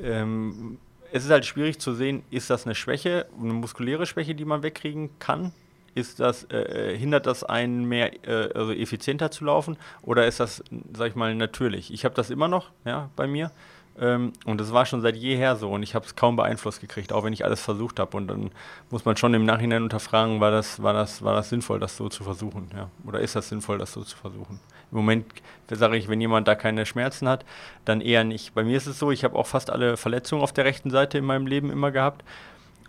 ähm, es ist halt schwierig zu sehen, ist das eine Schwäche, eine muskuläre Schwäche, die man wegkriegen kann? Ist das, äh, äh hindert das einen mehr, äh, also effizienter zu laufen? Oder ist das, sag ich mal, natürlich? Ich habe das immer noch, ja, bei mir. Ähm, und das war schon seit jeher so und ich habe es kaum beeinflusst gekriegt, auch wenn ich alles versucht habe. Und dann muss man schon im Nachhinein unterfragen, war das, war das, war das sinnvoll, das so zu versuchen? Ja? Oder ist das sinnvoll, das so zu versuchen? Im Moment sage ich, wenn jemand da keine Schmerzen hat, dann eher nicht. Bei mir ist es so, ich habe auch fast alle Verletzungen auf der rechten Seite in meinem Leben immer gehabt.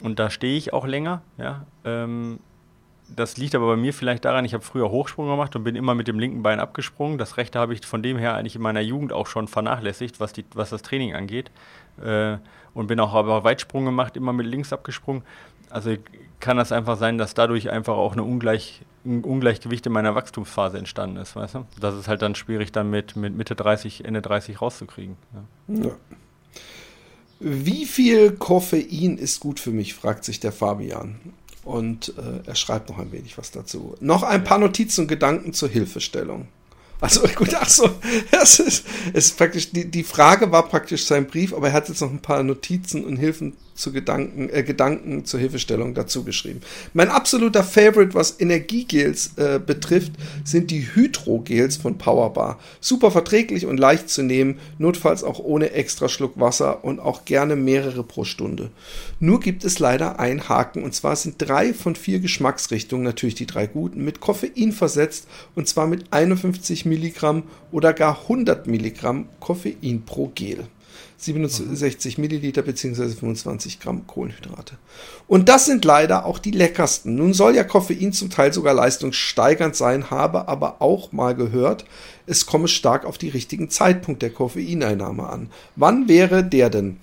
Und da stehe ich auch länger. Ja? Ähm, das liegt aber bei mir vielleicht daran, ich habe früher Hochsprung gemacht und bin immer mit dem linken Bein abgesprungen. Das rechte habe ich von dem her eigentlich in meiner Jugend auch schon vernachlässigt, was, die, was das Training angeht. Äh, und bin auch aber Weitsprung gemacht, immer mit links abgesprungen. Also kann das einfach sein, dass dadurch einfach auch eine Ungleich, ein Ungleichgewicht in meiner Wachstumsphase entstanden ist, weißt du? Das ist halt dann schwierig, dann mit, mit Mitte 30, Ende 30 rauszukriegen. Ja. Ja. Wie viel Koffein ist gut für mich, fragt sich der Fabian. Und äh, er schreibt noch ein wenig was dazu. Noch ein paar Notizen und Gedanken zur Hilfestellung. Also gut, ach so, das ist, ist praktisch, die, die Frage war praktisch sein Brief, aber er hat jetzt noch ein paar Notizen und Hilfen zu Gedanken, äh, Gedanken zur Hilfestellung dazu geschrieben. Mein absoluter Favorite, was Energiegels äh, betrifft, sind die Hydrogels von Powerbar. Super verträglich und leicht zu nehmen, notfalls auch ohne extra Schluck Wasser und auch gerne mehrere pro Stunde. Nur gibt es leider einen Haken und zwar sind drei von vier Geschmacksrichtungen, natürlich die drei guten, mit Koffein versetzt und zwar mit 51 Milligramm oder gar 100 Milligramm Koffein pro Gel. 67 Milliliter bzw. 25 Gramm Kohlenhydrate. Und das sind leider auch die leckersten. Nun soll ja Koffein zum Teil sogar leistungssteigernd sein, habe aber auch mal gehört, es komme stark auf die richtigen Zeitpunkt der Koffeineinnahme an. Wann wäre der denn?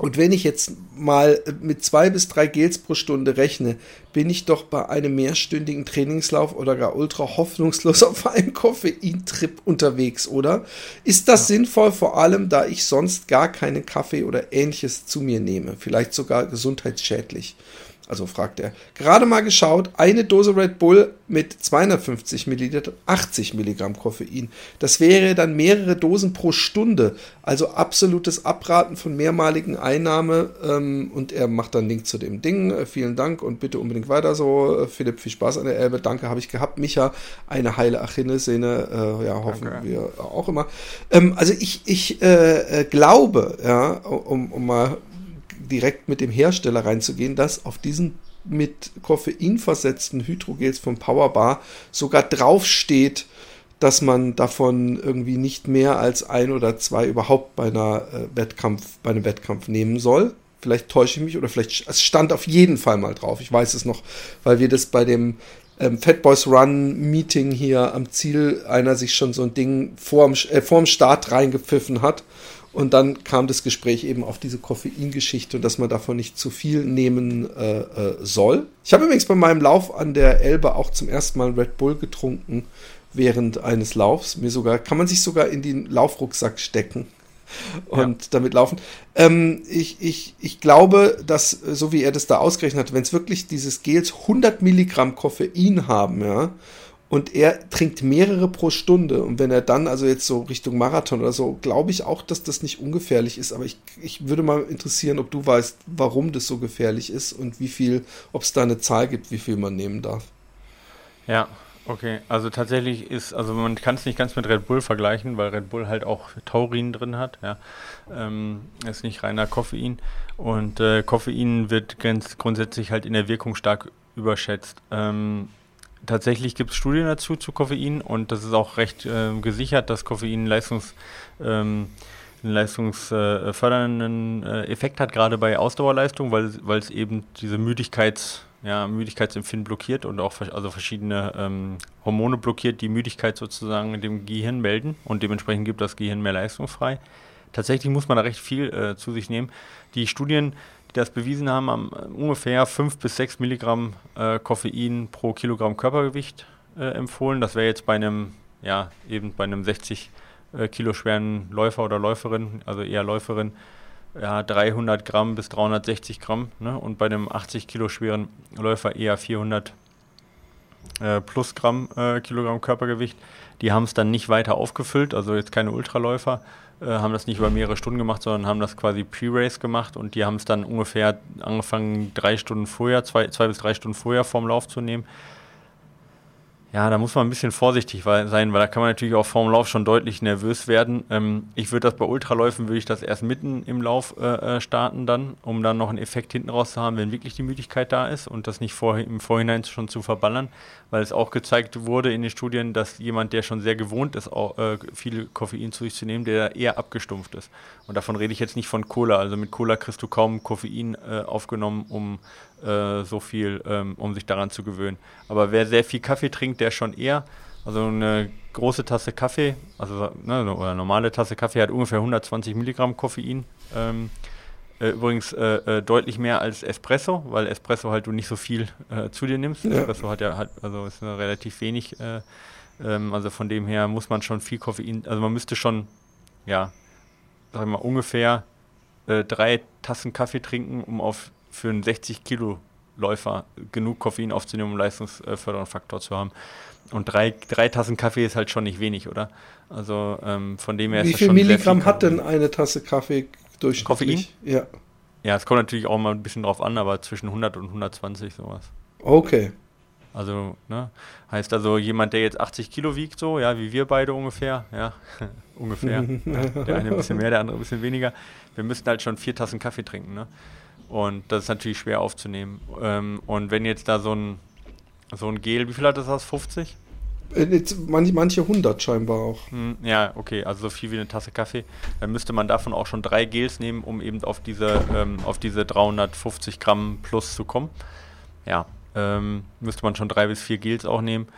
Und wenn ich jetzt mal mit zwei bis drei Gels pro Stunde rechne, bin ich doch bei einem mehrstündigen Trainingslauf oder gar ultra hoffnungslos auf einem Koffeintrip unterwegs, oder? Ist das ja. sinnvoll, vor allem da ich sonst gar keinen Kaffee oder ähnliches zu mir nehme? Vielleicht sogar gesundheitsschädlich. Also fragt er. Gerade mal geschaut, eine Dose Red Bull mit 250 Milliliter, 80 Milligramm Koffein. Das wäre dann mehrere Dosen pro Stunde. Also absolutes Abraten von mehrmaligen Einnahme. Ähm, und er macht dann Link zu dem Ding. Äh, vielen Dank und bitte unbedingt weiter so. Äh, Philipp, viel Spaß an der Elbe. Danke, habe ich gehabt. Micha, eine heile Achillessehne. Äh, ja, hoffen Danke. wir auch immer. Ähm, also ich, ich äh glaube, ja, um, um mal direkt mit dem Hersteller reinzugehen, dass auf diesen mit Koffein versetzten Hydrogels von Powerbar sogar draufsteht, dass man davon irgendwie nicht mehr als ein oder zwei überhaupt bei einer äh, Wettkampf, bei einem Wettkampf nehmen soll. Vielleicht täusche ich mich oder vielleicht es stand auf jeden Fall mal drauf. Ich weiß es noch, weil wir das bei dem ähm, Fat Boys Run Meeting hier am Ziel einer sich schon so ein Ding vorm, äh, vorm Start reingepfiffen hat und dann kam das Gespräch eben auf diese Koffeingeschichte und dass man davon nicht zu viel nehmen äh, äh, soll. Ich habe übrigens bei meinem Lauf an der Elbe auch zum ersten Mal Red Bull getrunken während eines Laufs. Mir sogar, kann man sich sogar in den Laufrucksack stecken und ja. damit laufen. Ähm, ich, ich, ich glaube, dass, so wie er das da ausgerechnet hat, wenn es wirklich dieses Gels 100 Milligramm Koffein haben, ja, und er trinkt mehrere pro Stunde. Und wenn er dann, also jetzt so Richtung Marathon oder so, glaube ich auch, dass das nicht ungefährlich ist. Aber ich, ich würde mal interessieren, ob du weißt, warum das so gefährlich ist und wie viel, ob es da eine Zahl gibt, wie viel man nehmen darf. Ja, okay. Also tatsächlich ist, also man kann es nicht ganz mit Red Bull vergleichen, weil Red Bull halt auch Taurin drin hat. Ja, ähm, ist nicht reiner Koffein. Und äh, Koffein wird ganz grundsätzlich halt in der Wirkung stark überschätzt. Ähm, tatsächlich gibt es Studien dazu zu Koffein und das ist auch recht äh, gesichert, dass Koffein Leistungs, ähm, einen leistungsfördernden äh, Effekt hat, gerade bei Ausdauerleistung, weil es eben diese Müdigkeits, ja, Müdigkeitsempfinden blockiert und auch also verschiedene ähm, Hormone blockiert, die Müdigkeit sozusagen dem Gehirn melden und dementsprechend gibt das Gehirn mehr leistungsfrei. Tatsächlich muss man da recht viel äh, zu sich nehmen. Die Studien die das bewiesen haben, haben ungefähr 5 bis 6 Milligramm äh, Koffein pro Kilogramm Körpergewicht äh, empfohlen. Das wäre jetzt bei einem, ja, eben bei einem 60 äh, Kilo schweren Läufer oder Läuferin, also eher Läuferin, ja, 300 Gramm bis 360 Gramm. Ne? Und bei einem 80 Kilo schweren Läufer eher 400 äh, plus Gramm äh, Kilogramm Körpergewicht. Die haben es dann nicht weiter aufgefüllt, also jetzt keine Ultraläufer, äh, haben das nicht über mehrere Stunden gemacht, sondern haben das quasi Pre-Race gemacht und die haben es dann ungefähr angefangen, drei Stunden vorher, zwei, zwei bis drei Stunden vorher vorm Lauf zu nehmen. Ja, da muss man ein bisschen vorsichtig sein, weil da kann man natürlich auch vorm Lauf schon deutlich nervös werden. Ähm, ich würde das bei Ultraläufen, würde ich das erst mitten im Lauf äh, äh, starten dann, um dann noch einen Effekt hinten raus zu haben, wenn wirklich die Müdigkeit da ist und das nicht vor, im Vorhinein schon zu verballern, weil es auch gezeigt wurde in den Studien, dass jemand, der schon sehr gewohnt ist, auch äh, viel Koffein zu sich zu nehmen, der eher abgestumpft ist. Und davon rede ich jetzt nicht von Cola. Also mit Cola kriegst du kaum Koffein äh, aufgenommen, um äh, so viel, ähm, um sich daran zu gewöhnen. Aber wer sehr viel Kaffee trinkt, der schon eher, also eine große Tasse Kaffee, also ne, oder normale Tasse Kaffee hat ungefähr 120 Milligramm Koffein. Ähm, äh, übrigens äh, äh, deutlich mehr als Espresso, weil Espresso halt du nicht so viel äh, zu dir nimmst. Ja. Espresso hat ja hat, also ist relativ wenig. Äh, ähm, also von dem her muss man schon viel Koffein, also man müsste schon, ja, sagen wir mal ungefähr äh, drei Tassen Kaffee trinken, um auf für einen 60 Kilo Läufer genug Koffein aufzunehmen, um leistungsfördernden Faktor zu haben. Und drei, drei Tassen Kaffee ist halt schon nicht wenig, oder? Also ähm, von dem her Wie ist viel Milligramm viel hat denn eine Tasse Kaffee durchschnittlich? Koffein? Ja. Ja, es kommt natürlich auch mal ein bisschen drauf an, aber zwischen 100 und 120 sowas. Okay. Also, ne, heißt also jemand, der jetzt 80 Kilo wiegt, so, ja, wie wir beide ungefähr, ja, ungefähr. der eine ein bisschen mehr, der andere ein bisschen weniger. Wir müssten halt schon vier Tassen Kaffee trinken, ne? Und das ist natürlich schwer aufzunehmen. Ähm, und wenn jetzt da so ein, so ein Gel, wie viel hat das aus? 50? Äh, manche, manche 100 scheinbar auch. Hm, ja, okay, also so viel wie eine Tasse Kaffee. Dann müsste man davon auch schon drei Gels nehmen, um eben auf diese, ähm, auf diese 350 Gramm plus zu kommen. Ja, ähm, müsste man schon drei bis vier Gels auch nehmen.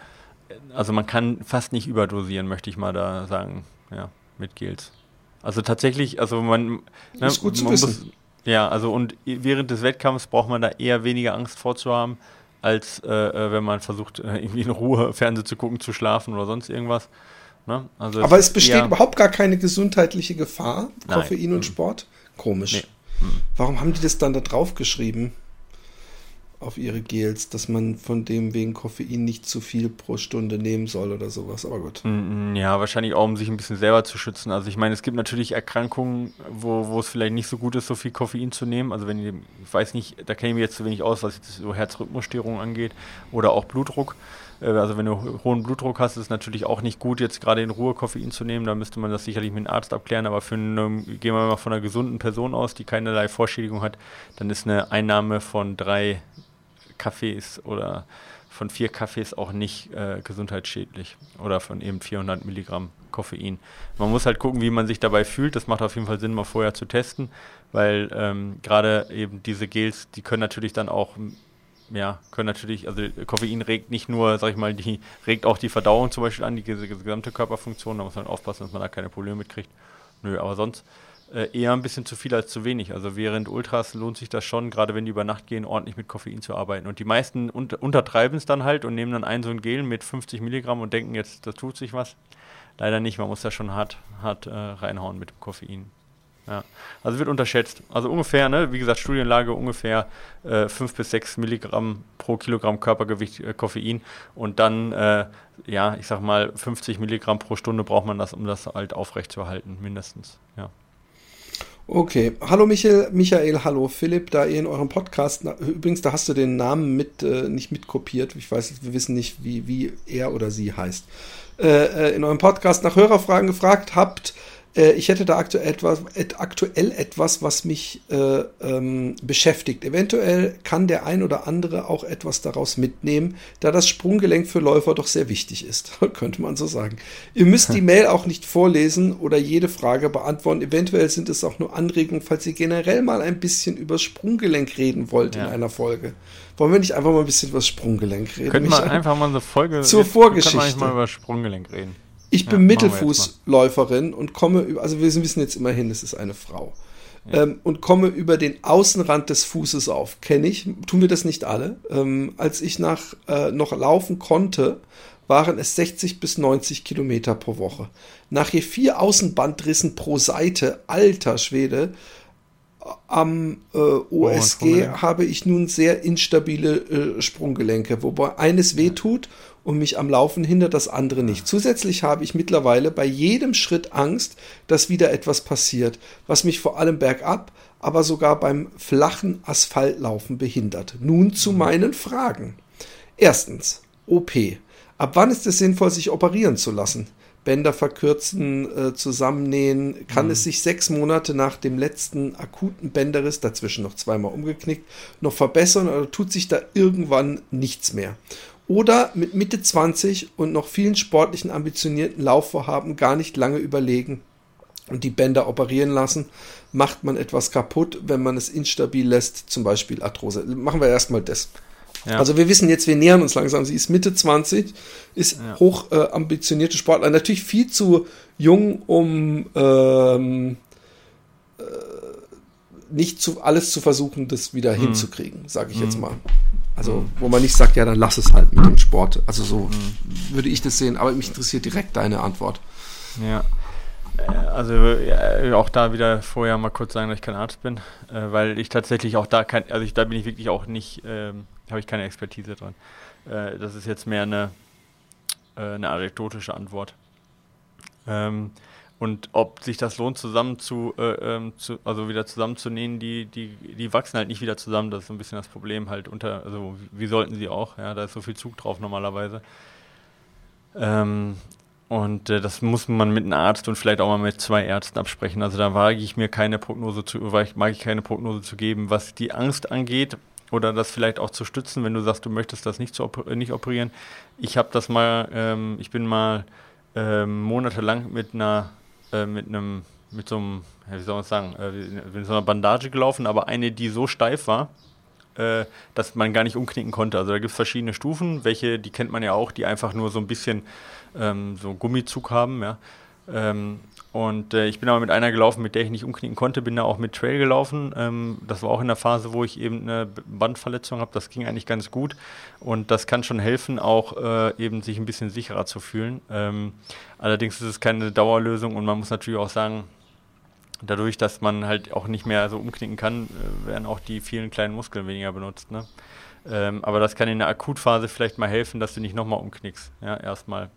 Also man kann fast nicht überdosieren, möchte ich mal da sagen, ja, mit Gels. Also tatsächlich, also man, ne, wissen. Muss, ja, also und während des Wettkampfs braucht man da eher weniger Angst vorzuhaben, als äh, äh, wenn man versucht, äh, irgendwie in Ruhe Fernsehen zu gucken, zu schlafen oder sonst irgendwas. Ne? Also Aber es besteht überhaupt gar keine gesundheitliche Gefahr, Koffein Nein. und mhm. Sport? Komisch. Nee. Mhm. Warum haben die das dann da drauf geschrieben? Auf ihre Gels, dass man von dem wegen Koffein nicht zu viel pro Stunde nehmen soll oder sowas. Aber gut. Mm, mm, ja, wahrscheinlich auch, um sich ein bisschen selber zu schützen. Also ich meine, es gibt natürlich Erkrankungen, wo, wo es vielleicht nicht so gut ist, so viel Koffein zu nehmen. Also wenn ich, ich weiß nicht, da kenne ich mich jetzt zu wenig aus, was jetzt so Herzrhythmusstörungen angeht oder auch Blutdruck. Äh, also wenn du hohen Blutdruck hast, ist es natürlich auch nicht gut, jetzt gerade in Ruhe Koffein zu nehmen. Da müsste man das sicherlich mit einem Arzt abklären. Aber für eine, gehen wir mal von einer gesunden Person aus, die keinerlei Vorschädigung hat, dann ist eine Einnahme von drei Kaffees oder von vier Kaffees auch nicht äh, gesundheitsschädlich oder von eben 400 Milligramm Koffein. Man muss halt gucken, wie man sich dabei fühlt. Das macht auf jeden Fall Sinn, mal vorher zu testen, weil ähm, gerade eben diese Gels, die können natürlich dann auch ja, können natürlich, also Koffein regt nicht nur, sag ich mal, die, regt auch die Verdauung zum Beispiel an, die, die gesamte Körperfunktion, da muss man aufpassen, dass man da keine Probleme mitkriegt. Nö, aber sonst eher ein bisschen zu viel als zu wenig. Also während Ultras lohnt sich das schon, gerade wenn die über Nacht gehen, ordentlich mit Koffein zu arbeiten. Und die meisten un untertreiben es dann halt und nehmen dann ein so ein Gel mit 50 Milligramm und denken jetzt, da tut sich was. Leider nicht, man muss da schon hart, hart äh, reinhauen mit dem Koffein. Ja, also wird unterschätzt. Also ungefähr, ne, wie gesagt, Studienlage ungefähr äh, 5 bis 6 Milligramm pro Kilogramm Körpergewicht äh, Koffein und dann, äh, ja, ich sag mal, 50 Milligramm pro Stunde braucht man das, um das halt aufrechtzuerhalten, mindestens. Ja. Okay, hallo Michael, Michael, hallo Philipp, da ihr in eurem Podcast, na, übrigens, da hast du den Namen mit, äh, nicht mitkopiert, ich weiß, wir wissen nicht, wie, wie er oder sie heißt, äh, äh in eurem Podcast nach Hörerfragen gefragt habt, äh, ich hätte da aktuell etwas, aktuell etwas, was mich äh, ähm, beschäftigt. Eventuell kann der ein oder andere auch etwas daraus mitnehmen, da das Sprunggelenk für Läufer doch sehr wichtig ist, könnte man so sagen. Ihr müsst die Mail auch nicht vorlesen oder jede Frage beantworten. Eventuell sind es auch nur Anregungen, falls ihr generell mal ein bisschen über Sprunggelenk reden wollt ja. in einer Folge. Wollen wir nicht einfach mal ein bisschen über das Sprunggelenk reden? Könnten wir einfach mal eine Folge zur Vorgeschichte. Können mal über Sprunggelenk reden. Ich bin ja, Mittelfußläuferin und komme über, also wir wissen jetzt immerhin, es ist eine Frau. Ja. Ähm, und komme über den Außenrand des Fußes auf. Kenne ich, tun wir das nicht alle. Ähm, als ich nach, äh, noch laufen konnte, waren es 60 bis 90 Kilometer pro Woche. Nach je vier Außenbandrissen pro Seite, alter Schwede, am äh, OSG oh, habe ich nun sehr instabile äh, Sprunggelenke, wobei eines wehtut und mich am Laufen hindert, das andere nicht. Zusätzlich habe ich mittlerweile bei jedem Schritt Angst, dass wieder etwas passiert, was mich vor allem bergab, aber sogar beim flachen Asphaltlaufen behindert. Nun zu mhm. meinen Fragen. Erstens, OP. Ab wann ist es sinnvoll, sich operieren zu lassen? Bänder verkürzen, äh, zusammennähen, kann mhm. es sich sechs Monate nach dem letzten akuten Bänderriss, dazwischen noch zweimal umgeknickt, noch verbessern oder tut sich da irgendwann nichts mehr? Oder mit Mitte 20 und noch vielen sportlichen ambitionierten Laufvorhaben gar nicht lange überlegen und die Bänder operieren lassen, macht man etwas kaputt, wenn man es instabil lässt, zum Beispiel Arthrose. Machen wir erstmal das. Ja. Also wir wissen jetzt, wir nähern uns langsam. Sie ist Mitte 20, ist ja. hoch äh, ambitionierte Sportler. Natürlich viel zu jung, um ähm, äh, nicht zu, alles zu versuchen, das wieder mhm. hinzukriegen, sage ich mhm. jetzt mal. Also, mhm. wo man nicht sagt, ja, dann lass es halt mit dem Sport. Also so mhm. würde ich das sehen, aber mich interessiert direkt deine Antwort. Ja. Äh, also ja, auch da wieder vorher mal kurz sagen, dass ich kein Arzt bin, äh, weil ich tatsächlich auch da kein, also ich, da bin ich wirklich auch nicht, ähm, habe ich keine Expertise dran. Äh, das ist jetzt mehr eine, äh, eine anekdotische Antwort. Ähm, und ob sich das lohnt, zusammen zu, äh, ähm, zu, also wieder zusammenzunähen, die, die, die wachsen halt nicht wieder zusammen. Das ist so ein bisschen das Problem halt unter, also wie, sollten sie auch, ja, da ist so viel Zug drauf normalerweise. Ähm, und äh, das muss man mit einem Arzt und vielleicht auch mal mit zwei Ärzten absprechen. Also da wage ich mir keine Prognose zu, mag ich keine Prognose zu geben, was die Angst angeht oder das vielleicht auch zu stützen, wenn du sagst, du möchtest das nicht, zu oper nicht operieren. Ich habe das mal, ähm, ich bin mal ähm, monatelang mit einer, äh, mit einem, mit so einem, wie soll man sagen, äh, mit so einer Bandage gelaufen, aber eine, die so steif war, äh, dass man gar nicht umknicken konnte. Also da gibt es verschiedene Stufen, welche, die kennt man ja auch, die einfach nur so ein bisschen ähm, so Gummizug haben, ja. Ähm, und äh, ich bin aber mit einer gelaufen, mit der ich nicht umknicken konnte, bin da auch mit Trail gelaufen. Ähm, das war auch in der Phase, wo ich eben eine Bandverletzung habe. Das ging eigentlich ganz gut. Und das kann schon helfen, auch äh, eben sich ein bisschen sicherer zu fühlen. Ähm, allerdings ist es keine Dauerlösung und man muss natürlich auch sagen, dadurch, dass man halt auch nicht mehr so umknicken kann, äh, werden auch die vielen kleinen Muskeln weniger benutzt. Ne? Ähm, aber das kann in der Akutphase vielleicht mal helfen, dass du nicht nochmal umknickst. Ja, erstmal.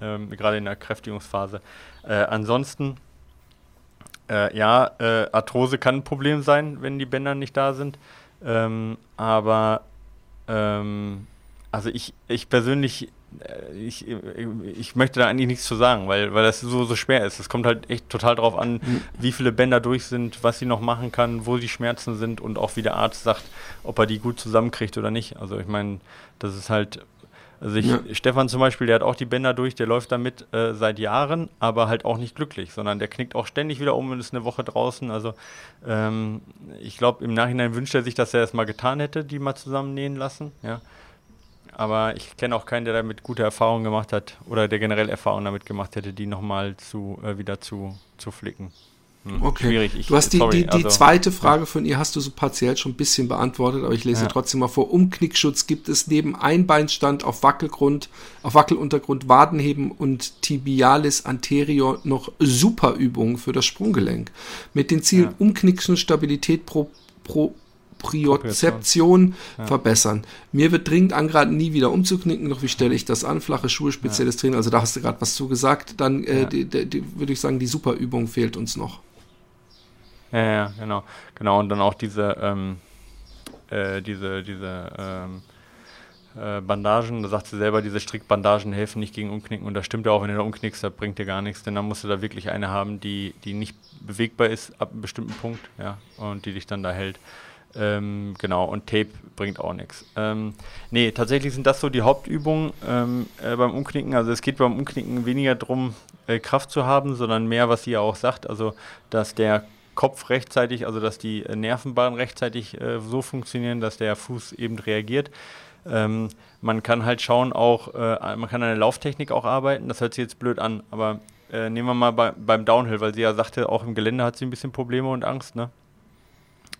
Ähm, gerade in der Kräftigungsphase. Äh, ansonsten, äh, ja, äh, Arthrose kann ein Problem sein, wenn die Bänder nicht da sind. Ähm, aber ähm, also ich, ich persönlich äh, ich, ich möchte da eigentlich nichts zu sagen, weil, weil das so, so schwer ist. Es kommt halt echt total drauf an, mhm. wie viele Bänder durch sind, was sie noch machen kann, wo die Schmerzen sind und auch wie der Arzt sagt, ob er die gut zusammenkriegt oder nicht. Also ich meine, das ist halt, also ich, ja. Stefan zum Beispiel, der hat auch die Bänder durch, der läuft damit äh, seit Jahren, aber halt auch nicht glücklich, sondern der knickt auch ständig wieder um und ist eine Woche draußen. Also ähm, ich glaube, im Nachhinein wünscht er sich, dass er es mal getan hätte, die mal zusammennähen lassen. Ja aber ich kenne auch keinen, der damit gute Erfahrungen gemacht hat oder der generell Erfahrungen damit gemacht hätte, die nochmal zu, äh, wieder zu, zu flicken. Hm, okay. Schwierig. Ich, du hast die, sorry, die, die also, zweite Frage von ihr hast du so partiell schon ein bisschen beantwortet, aber ich lese ja. trotzdem mal vor. Umknickschutz gibt es neben Einbeinstand auf Wackelgrund, auf Wackeluntergrund, Wadenheben und Tibialis anterior noch Superübungen für das Sprunggelenk. Mit dem Ziel ja. Umknicksen, Stabilität pro, pro Propriozeption ja. verbessern. Mir wird dringend angeraten, nie wieder umzuknicken, doch wie stelle ich das an? Flache Schuhe, spezielles ja. Training, also da hast du gerade was zugesagt. Dann äh, ja. die, die, die, würde ich sagen, die Superübung fehlt uns noch. Ja, ja, genau. Genau, und dann auch diese, ähm, äh, diese, diese ähm, äh, Bandagen, da sagt sie selber, diese Strickbandagen helfen nicht gegen Umknicken und das stimmt ja auch, wenn du da umknickst, das bringt dir gar nichts, denn dann musst du da wirklich eine haben, die, die nicht bewegbar ist ab einem bestimmten Punkt, ja, und die dich dann da hält. Ähm, genau, und Tape bringt auch nichts. Ähm, nee, tatsächlich sind das so die Hauptübungen ähm, äh, beim Umknicken. Also es geht beim Umknicken weniger darum, äh, Kraft zu haben, sondern mehr, was sie ja auch sagt, also dass der Kopf rechtzeitig, also dass die äh, Nervenbahnen rechtzeitig äh, so funktionieren, dass der Fuß eben reagiert. Ähm, man kann halt schauen auch, äh, man kann an der Lauftechnik auch arbeiten, das hört sich jetzt blöd an, aber äh, nehmen wir mal bei, beim Downhill, weil sie ja sagte, auch im Gelände hat sie ein bisschen Probleme und Angst, ne?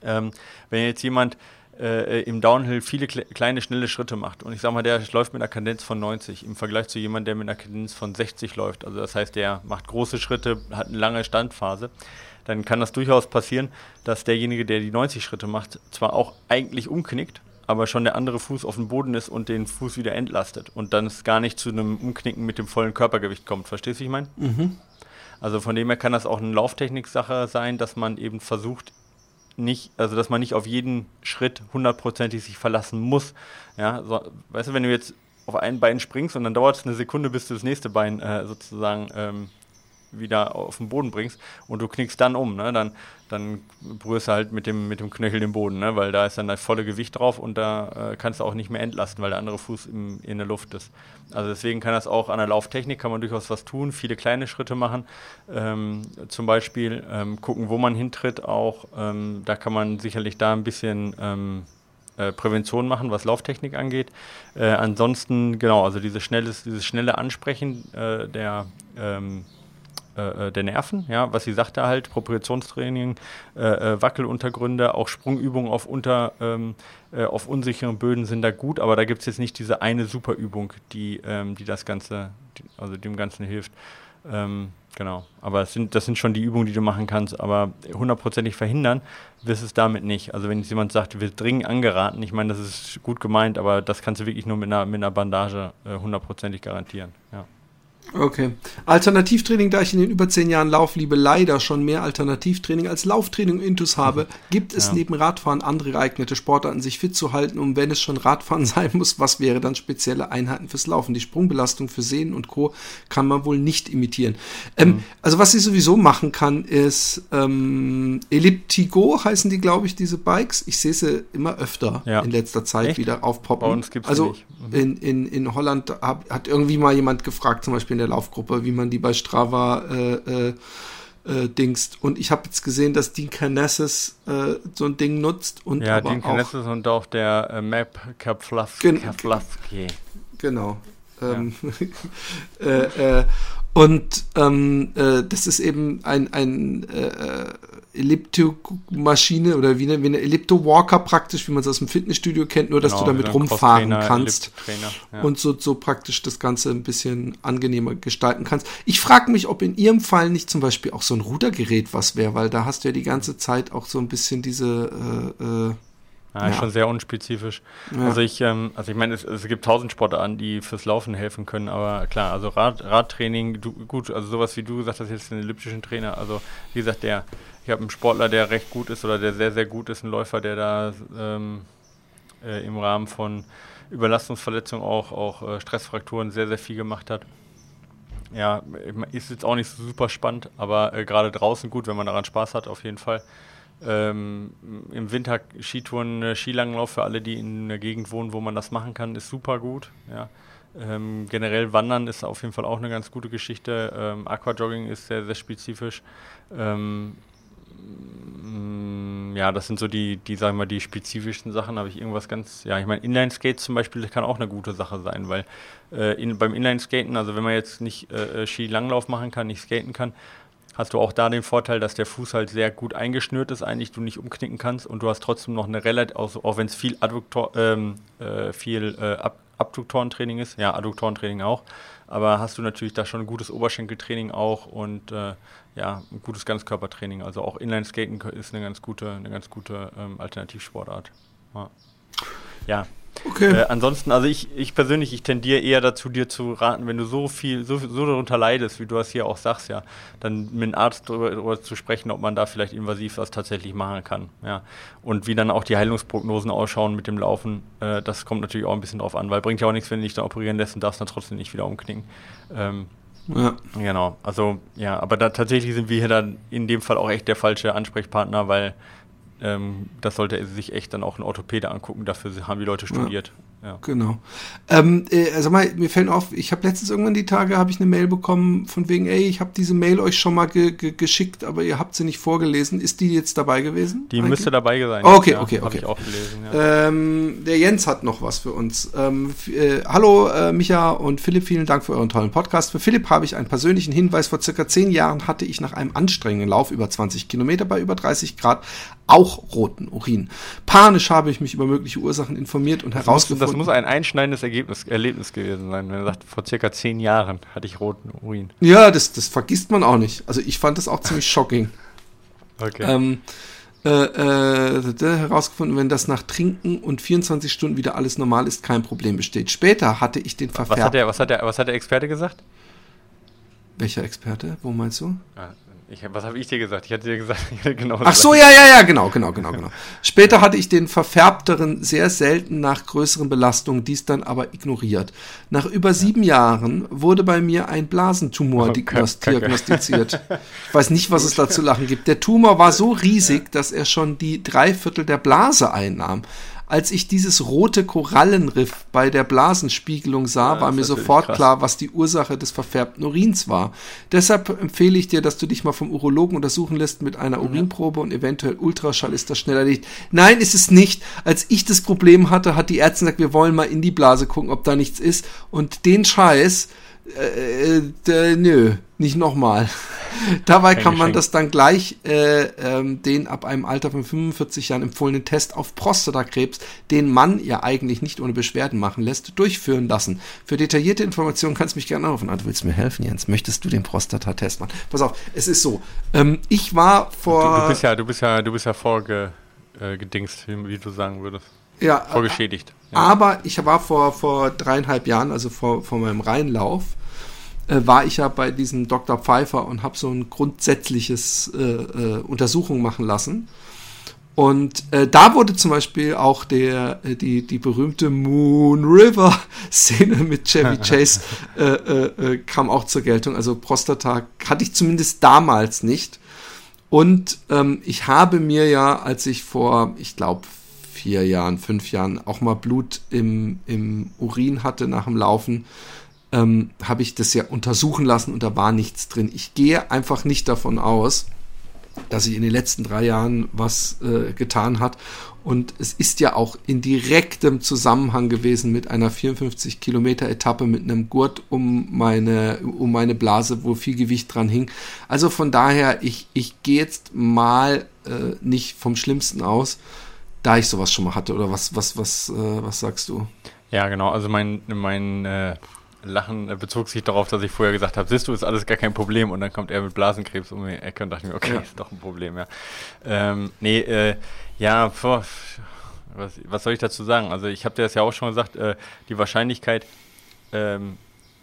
Ähm, wenn jetzt jemand äh, im Downhill viele kle kleine, schnelle Schritte macht und ich sage mal, der läuft mit einer Kadenz von 90 im Vergleich zu jemandem, der mit einer Kadenz von 60 läuft, also das heißt, der macht große Schritte, hat eine lange Standphase, dann kann das durchaus passieren, dass derjenige, der die 90 Schritte macht, zwar auch eigentlich umknickt, aber schon der andere Fuß auf dem Boden ist und den Fuß wieder entlastet und dann es gar nicht zu einem Umknicken mit dem vollen Körpergewicht kommt. Verstehst du, wie ich meine? Mhm. Also von dem her kann das auch eine Lauftechnik-Sache sein, dass man eben versucht, nicht, also dass man nicht auf jeden Schritt hundertprozentig sich verlassen muss. Ja, so, weißt du, wenn du jetzt auf ein Bein springst und dann dauert es eine Sekunde, bis du das nächste Bein äh, sozusagen ähm, wieder auf den Boden bringst und du knickst dann um, ne? dann, dann berührst du halt mit dem, mit dem Knöchel den Boden, ne? weil da ist dann das volle Gewicht drauf und da äh, kannst du auch nicht mehr entlasten, weil der andere Fuß im, in der Luft ist. Also deswegen kann das auch an der Lauftechnik, kann man durchaus was tun, viele kleine Schritte machen, ähm, zum Beispiel ähm, gucken, wo man hintritt auch, ähm, da kann man sicherlich da ein bisschen ähm, äh, Prävention machen, was Lauftechnik angeht. Äh, ansonsten, genau, also diese schnelles, dieses schnelle Ansprechen äh, der ähm, äh, äh, der Nerven, ja, was sie sagte halt, Propriationstraining, äh, äh, Wackeluntergründe, auch Sprungübungen auf unter ähm, äh, auf unsicheren Böden sind da gut, aber da gibt es jetzt nicht diese eine Superübung, die, ähm, die das Ganze, die, also dem Ganzen hilft. Ähm, genau. Aber das sind, das sind schon die Übungen, die du machen kannst, aber hundertprozentig verhindern wirst es damit nicht. Also wenn jetzt jemand sagt, wir dringend angeraten, ich meine, das ist gut gemeint, aber das kannst du wirklich nur mit einer, mit einer Bandage hundertprozentig garantieren. Ja. Okay. Alternativtraining, da ich in den über zehn Jahren Laufliebe leider schon mehr Alternativtraining als Lauftraining Intus habe, mhm. gibt es ja. neben Radfahren andere geeignete Sportarten, sich fit zu halten. Und wenn es schon Radfahren sein muss, was wäre dann spezielle Einheiten fürs Laufen? Die Sprungbelastung für Sehnen und Co. kann man wohl nicht imitieren. Ähm, mhm. Also was ich sowieso machen kann, ist ähm, Elliptigo heißen die, glaube ich, diese Bikes. Ich sehe sie immer öfter ja. in letzter Zeit Echt? wieder aufpoppen. Bei uns gibt's also nicht. Mhm. in, in, in Holland hab, hat irgendwie mal jemand gefragt, zum Beispiel in der Laufgruppe, wie man die bei Strava äh, äh, äh, dingst. Und ich habe jetzt gesehen, dass Dean Carnesses äh, so ein Ding nutzt. Und ja, Dean Carnesses und auch der äh, Map Kaplavski. Gen genau. Ähm, ja. äh, äh, und ähm, äh, das ist eben ein, ein äh, äh Ellipto-Maschine oder wie eine, wie eine Ellipto-Walker praktisch, wie man es aus dem Fitnessstudio kennt, nur dass genau, du damit rumfahren kannst ja. und so, so praktisch das Ganze ein bisschen angenehmer gestalten kannst. Ich frage mich, ob in ihrem Fall nicht zum Beispiel auch so ein Rudergerät was wäre, weil da hast du ja die ganze Zeit auch so ein bisschen diese äh, äh, Ja, ja. schon sehr unspezifisch. Ja. Also ich, ähm, also ich meine, es, es, gibt tausend Sportarten, die fürs Laufen helfen können, aber klar, also Rad, Radtraining, du, gut, also sowas wie du gesagt hast, jetzt den elliptischen Trainer, also wie gesagt, der, ich habe einen Sportler, der recht gut ist oder der sehr, sehr gut ist, ein Läufer, der da ähm, äh, im Rahmen von Überlastungsverletzungen auch, auch äh, Stressfrakturen sehr, sehr viel gemacht hat. Ja, ist jetzt auch nicht so super spannend, aber äh, gerade draußen gut, wenn man daran Spaß hat, auf jeden Fall. Ähm, Im Winter Skitouren, äh, Skilanglauf für alle, die in einer Gegend wohnen, wo man das machen kann, ist super gut. Ja. Ähm, generell Wandern ist auf jeden Fall auch eine ganz gute Geschichte. Ähm, Aquajogging ist sehr, sehr spezifisch. Ähm, ja, das sind so die, die, sagen wir, die spezifischen Sachen. Habe ich irgendwas ganz, ja, ich meine, Inline-Skates zum Beispiel kann auch eine gute Sache sein, weil äh, in, beim Inline-Skaten, also wenn man jetzt nicht äh, äh Skilanglauf machen kann, nicht skaten kann, hast du auch da den Vorteil, dass der Fuß halt sehr gut eingeschnürt ist, eigentlich du nicht umknicken kannst und du hast trotzdem noch eine relativ, auch, auch wenn es viel, Adduktor, ähm, äh, viel äh, Ab Abduktorentraining ist, ja, Adduktorentraining auch, aber hast du natürlich da schon ein gutes Oberschenkeltraining auch und äh, ja, ein gutes Ganzkörpertraining. Also auch Inline-Skaten ist eine ganz gute, eine ganz gute ähm, Alternativsportart. Ja. ja. Okay. Äh, ansonsten, also ich, ich persönlich, ich tendiere eher dazu, dir zu raten, wenn du so viel, so, so darunter leidest, wie du das hier auch sagst, ja, dann mit einem Arzt darüber, darüber, zu sprechen, ob man da vielleicht invasiv was tatsächlich machen kann. Ja. Und wie dann auch die Heilungsprognosen ausschauen mit dem Laufen, äh, das kommt natürlich auch ein bisschen drauf an, weil bringt ja auch nichts, wenn du dich da operieren lässt und darfst dann trotzdem nicht wieder umknicken. Ähm, ja. Genau, also ja, aber da tatsächlich sind wir hier dann in dem Fall auch echt der falsche Ansprechpartner, weil ähm, das sollte sich echt dann auch ein Orthopäde angucken. Dafür haben die Leute studiert. Ja. Genau. Ähm, äh, also mal, mir fällt auf, ich habe letztens irgendwann die Tage habe ich eine Mail bekommen von wegen, ey, ich habe diese Mail euch schon mal ge ge geschickt, aber ihr habt sie nicht vorgelesen. Ist die jetzt dabei gewesen? Die eigentlich? müsste dabei sein. okay, ja, okay, okay. ich auch gelesen, ja. ähm, der Jens hat noch was für uns. Ähm, äh, hallo äh, Micha und Philipp, vielen Dank für euren tollen Podcast. Für Philipp habe ich einen persönlichen Hinweis. Vor circa zehn Jahren hatte ich nach einem anstrengenden Lauf über 20 Kilometer bei über 30 Grad auch roten Urin. Panisch habe ich mich über mögliche Ursachen informiert und das herausgefunden. Muss, das muss ein einschneidendes Ergebnis, Erlebnis gewesen sein, wenn er sagt, vor circa zehn Jahren hatte ich roten Urin. Ja, das, das vergisst man auch nicht. Also ich fand das auch ziemlich shocking. Okay. Ähm, äh, äh, herausgefunden, wenn das nach Trinken und 24 Stunden wieder alles normal ist, kein Problem besteht. Später hatte ich den Verfärb. Was hat der, was hat der, was hat der Experte gesagt? Welcher Experte? Wo meinst du? Ja, ich, was habe ich dir gesagt? Ich hatte dir gesagt, genau. Ach so, ja, ja, ja, genau, genau, genau, genau. Später hatte ich den verfärbteren sehr selten nach größeren Belastungen, dies dann aber ignoriert. Nach über sieben Jahren wurde bei mir ein Blasentumor oh, diagnostiziert. Ich weiß nicht, was es da zu lachen gibt. Der Tumor war so riesig, dass er schon die Dreiviertel der Blase einnahm. Als ich dieses rote Korallenriff bei der Blasenspiegelung sah, ja, war mir sofort krass. klar, was die Ursache des verfärbten Urins war. Deshalb empfehle ich dir, dass du dich mal vom Urologen untersuchen lässt mit einer Urinprobe und eventuell Ultraschall ist das schneller erledigt. Nein, ist es nicht. Als ich das Problem hatte, hat die Ärztin gesagt, wir wollen mal in die Blase gucken, ob da nichts ist. Und den Scheiß, äh, äh, nö, nicht nochmal. Dabei kann man das dann gleich äh, ähm, den ab einem Alter von 45 Jahren empfohlenen Test auf Prostatakrebs, den man ja eigentlich nicht ohne Beschwerden machen lässt, durchführen lassen. Für detaillierte Informationen kannst du mich gerne anrufen. Ah, du willst mir helfen, Jens? Möchtest du den Prostatatest machen? Pass auf, es ist so. Ähm, ich war vor. Du, du, bist ja, du bist ja, du bist ja vorgedingst, äh, wie du sagen würdest. Ja. Vorgeschädigt. Ja. Aber ich war vor, vor dreieinhalb Jahren, also vor, vor meinem Rheinlauf, äh, war ich ja bei diesem Dr. Pfeiffer und habe so ein grundsätzliches äh, äh, Untersuchung machen lassen. Und äh, da wurde zum Beispiel auch der, äh, die, die berühmte Moon River Szene mit Chevy Chase äh, äh, äh, kam auch zur Geltung. Also Prostata hatte ich zumindest damals nicht. Und ähm, ich habe mir ja, als ich vor, ich glaube, vier Jahren, fünf Jahren auch mal Blut im, im Urin hatte nach dem Laufen, ähm, habe ich das ja untersuchen lassen und da war nichts drin. Ich gehe einfach nicht davon aus, dass sich in den letzten drei Jahren was äh, getan hat. Und es ist ja auch in direktem Zusammenhang gewesen mit einer 54 Kilometer Etappe mit einem Gurt um meine, um meine Blase, wo viel Gewicht dran hing. Also von daher, ich, ich gehe jetzt mal äh, nicht vom Schlimmsten aus, da ich sowas schon mal hatte. Oder was, was, was, äh, was sagst du? Ja, genau. Also mein, mein äh, Lachen bezog sich darauf, dass ich vorher gesagt habe, siehst du, ist alles gar kein Problem und dann kommt er mit Blasenkrebs um die Ecke und dachte mir, okay, ja. ist doch ein Problem, ja. Ähm, nee, äh, ja, vor, was, was soll ich dazu sagen? Also ich habe dir das ja auch schon gesagt, äh, die Wahrscheinlichkeit, ähm,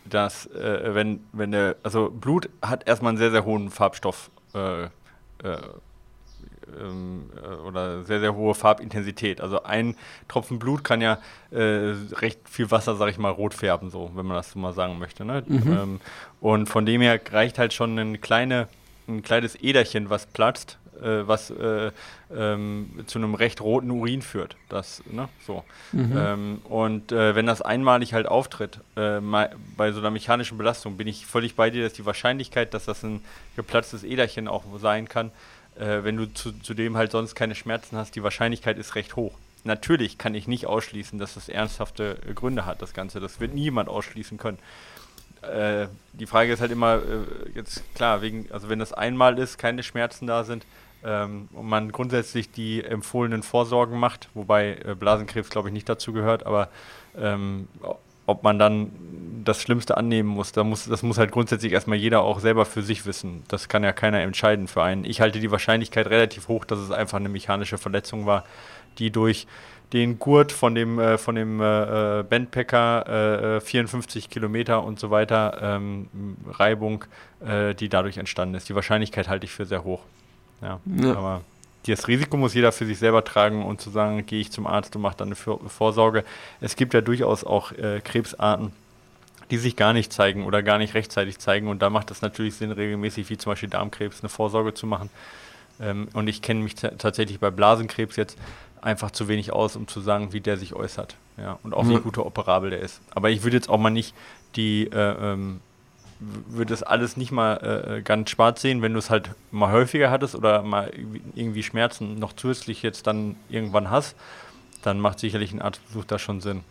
dass äh, wenn, wenn der, also Blut hat erstmal einen sehr, sehr hohen Farbstoff äh, äh, oder sehr, sehr hohe Farbintensität. Also ein Tropfen Blut kann ja äh, recht viel Wasser, sag ich mal, rot färben, so, wenn man das so mal sagen möchte. Ne? Mhm. Ähm, und von dem her reicht halt schon ein, kleine, ein kleines Äderchen, was platzt, äh, was äh, ähm, zu einem recht roten Urin führt. Das, ne, so. Mhm. Ähm, und äh, wenn das einmalig halt auftritt, äh, bei so einer mechanischen Belastung, bin ich völlig bei dir, dass die Wahrscheinlichkeit, dass das ein geplatztes Äderchen auch sein kann, äh, wenn du zu, zudem halt sonst keine Schmerzen hast, die Wahrscheinlichkeit ist recht hoch. Natürlich kann ich nicht ausschließen, dass das ernsthafte Gründe hat, das Ganze. Das wird niemand ausschließen können. Äh, die Frage ist halt immer, äh, jetzt klar, wegen, also wenn das einmal ist, keine Schmerzen da sind, ähm, und man grundsätzlich die empfohlenen Vorsorgen macht, wobei äh, Blasenkrebs glaube ich nicht dazu gehört, aber ähm, ob man dann das Schlimmste annehmen muss, da muss, das muss halt grundsätzlich erstmal jeder auch selber für sich wissen. Das kann ja keiner entscheiden für einen. Ich halte die Wahrscheinlichkeit relativ hoch, dass es einfach eine mechanische Verletzung war, die durch den Gurt von dem, äh, von dem äh, äh Bandpacker, äh, 54 Kilometer und so weiter, ähm, Reibung, äh, die dadurch entstanden ist. Die Wahrscheinlichkeit halte ich für sehr hoch. Ja, ja. aber das Risiko muss jeder für sich selber tragen und zu sagen, gehe ich zum Arzt und mache dann eine Vorsorge. Es gibt ja durchaus auch äh, Krebsarten, die sich gar nicht zeigen oder gar nicht rechtzeitig zeigen. Und da macht es natürlich Sinn, regelmäßig, wie zum Beispiel Darmkrebs, eine Vorsorge zu machen. Ähm, und ich kenne mich tatsächlich bei Blasenkrebs jetzt einfach zu wenig aus, um zu sagen, wie der sich äußert. Ja, und auch mhm. wie gut operabel der ist. Aber ich würde jetzt auch mal nicht die äh, ähm, würde es alles nicht mal äh, ganz schwarz sehen, wenn du es halt mal häufiger hattest oder mal irgendwie Schmerzen noch zusätzlich jetzt dann irgendwann hast, dann macht sicherlich ein Arztbesuch da schon Sinn.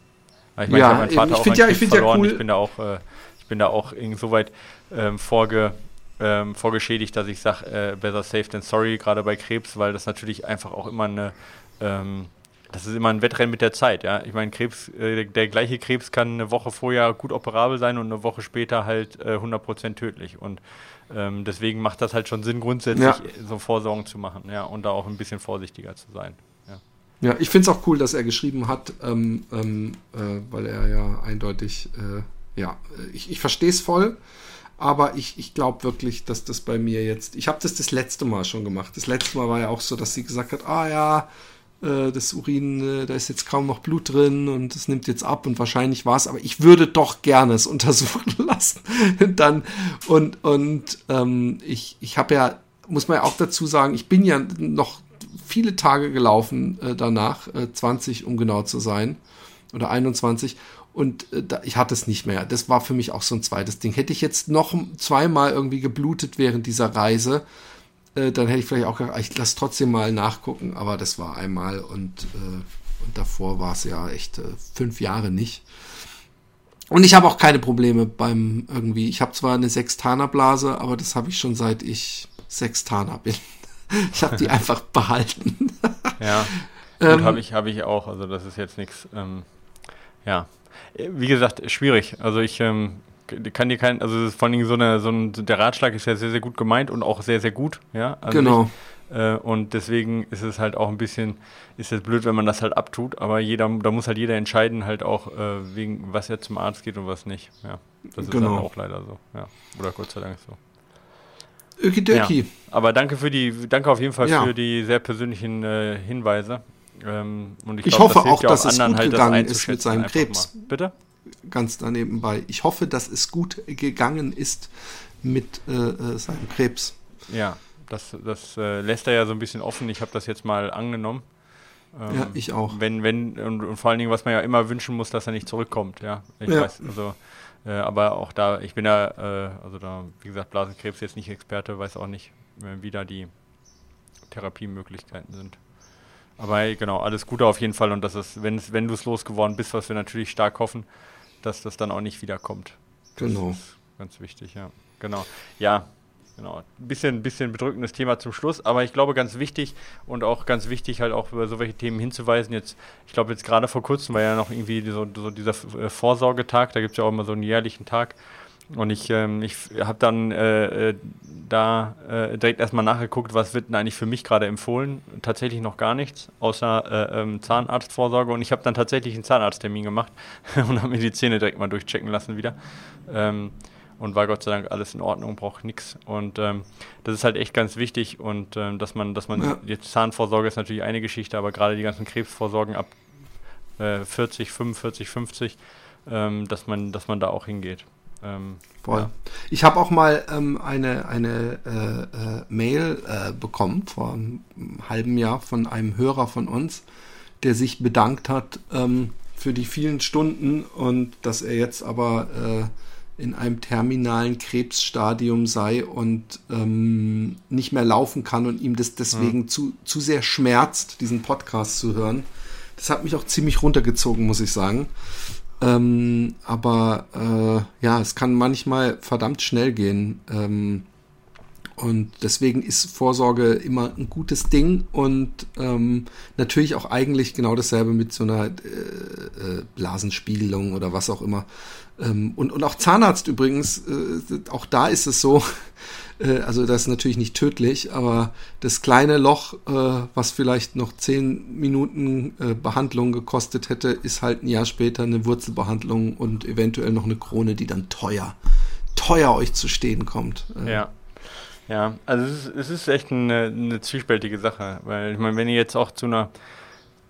Ich meine, ja, ich habe meinen Vater auch ja, ich verloren. Ja cool. Ich bin da auch, äh, ich bin da auch insoweit ähm, vorge, ähm, vorgeschädigt, dass ich sage, äh, better safe than sorry, gerade bei Krebs, weil das natürlich einfach auch immer eine ähm, das ist immer ein Wettrennen mit der Zeit, ja. Ich meine, Krebs, äh, der gleiche Krebs kann eine Woche vorher gut operabel sein und eine Woche später halt äh, 100% tödlich. Und ähm, deswegen macht das halt schon Sinn, grundsätzlich ja. so Vorsorgen zu machen, ja, und da auch ein bisschen vorsichtiger zu sein. Ja, ja ich finde es auch cool, dass er geschrieben hat, ähm, ähm, äh, weil er ja eindeutig, äh, ja, ich, ich verstehe es voll. Aber ich, ich glaube wirklich, dass das bei mir jetzt. Ich habe das das letzte Mal schon gemacht. Das letzte Mal war ja auch so, dass sie gesagt hat: Ah ja, äh, das Urin, äh, da ist jetzt kaum noch Blut drin und es nimmt jetzt ab und wahrscheinlich war es, aber ich würde doch gerne es untersuchen lassen. Dann und und ähm, ich ich habe ja muss man ja auch dazu sagen, ich bin ja noch viele Tage gelaufen äh, danach, äh, 20 um genau zu sein oder 21 und äh, da, ich hatte es nicht mehr. Das war für mich auch so ein zweites Ding. Hätte ich jetzt noch zweimal irgendwie geblutet während dieser Reise, äh, dann hätte ich vielleicht auch gedacht, ich lasse trotzdem mal nachgucken, aber das war einmal und, äh, und davor war es ja echt äh, fünf Jahre nicht. Und ich habe auch keine Probleme beim irgendwie. Ich habe zwar eine Sextanerblase, aber das habe ich schon seit ich Sextaner bin. ich habe die einfach behalten. ja, ähm, habe ich, hab ich auch. Also das ist jetzt nichts. Ähm, ja, wie gesagt, schwierig. Also ich ähm, kann dir kein, also vor allem so eine, so ein, der Ratschlag ist ja sehr, sehr gut gemeint und auch sehr, sehr gut, ja. genau. Ich, äh, und deswegen ist es halt auch ein bisschen, ist es blöd, wenn man das halt abtut, aber jeder, da muss halt jeder entscheiden, halt auch äh, wegen, was er zum Arzt geht und was nicht. Ja. Das ist genau. halt auch leider so, ja. Oder Gott sei Dank so. Okidoki. Ja. Aber danke für die, danke auf jeden Fall ja. für die sehr persönlichen äh, Hinweise. Ähm, und ich, ich glaub, hoffe das auch, dass es gut halt, gegangen ist mit seinem Krebs. Mal. Bitte? Ganz daneben bei. Ich hoffe, dass es gut gegangen ist mit äh, äh, seinem Krebs. Ja, das, das äh, lässt er ja so ein bisschen offen. Ich habe das jetzt mal angenommen. Ähm, ja, ich auch. Wenn, wenn, und, und, vor allen Dingen, was man ja immer wünschen muss, dass er nicht zurückkommt, ja. Ich ja. weiß, also, äh, aber auch da, ich bin ja, äh, also da, wie gesagt, Blasenkrebs jetzt nicht Experte, weiß auch nicht, wie da die Therapiemöglichkeiten sind. Aber genau, alles Gute auf jeden Fall und das ist, wenn, wenn du es losgeworden bist, was wir natürlich stark hoffen, dass das dann auch nicht wiederkommt. Genau. ganz wichtig, ja. Genau. Ja, genau. Ein bisschen, bisschen bedrückendes Thema zum Schluss, aber ich glaube ganz wichtig und auch ganz wichtig halt auch über so welche Themen hinzuweisen. Jetzt, ich glaube jetzt gerade vor kurzem war ja noch irgendwie so, so dieser äh, Vorsorgetag, da gibt es ja auch immer so einen jährlichen Tag, Und ich, ähm, ich habe dann äh, äh, da äh, direkt erstmal nachgeguckt, was wird denn eigentlich für mich gerade empfohlen. Tatsächlich noch gar nichts, außer äh, ähm, Zahnarztvorsorge. Und ich habe dann tatsächlich einen Zahnarzttermin gemacht und habe mir die Zähne direkt mal durchchecken lassen wieder. Ähm, und war Gott sei Dank alles in Ordnung, braucht nichts. Und ähm, das ist halt echt ganz wichtig und ähm, dass man, dass man, jetzt Zahnvorsorge ist natürlich eine Geschichte, aber gerade die ganzen Krebsvorsorgen ab äh, 40, 45, 50, ähm, dass man, dass man da auch hingeht. Ähm, Voll. Ja. Ich habe auch mal ähm, eine, eine äh, äh, Mail äh, bekommen vor einem halben Jahr von einem Hörer von uns, der sich bedankt hat ähm, für die vielen Stunden und dass er jetzt aber äh, in einem terminalen Krebsstadium sei und ähm, nicht mehr laufen kann und ihm das deswegen ja. zu, zu sehr schmerzt, diesen Podcast zu hören. Das hat mich auch ziemlich runtergezogen, muss ich sagen. Ähm, aber äh, ja, es kann manchmal verdammt schnell gehen. Ähm, und deswegen ist Vorsorge immer ein gutes Ding und ähm, natürlich auch eigentlich genau dasselbe mit so einer äh, äh, Blasenspiegelung oder was auch immer. Ähm, und, und auch Zahnarzt übrigens, äh, auch da ist es so, äh, also das ist natürlich nicht tödlich, aber das kleine Loch, äh, was vielleicht noch zehn Minuten äh, Behandlung gekostet hätte, ist halt ein Jahr später eine Wurzelbehandlung und eventuell noch eine Krone, die dann teuer, teuer euch zu stehen kommt. Ja. Ja, also es ist, es ist echt eine, eine zwiespältige Sache, weil ich meine, wenn ihr jetzt auch zu einer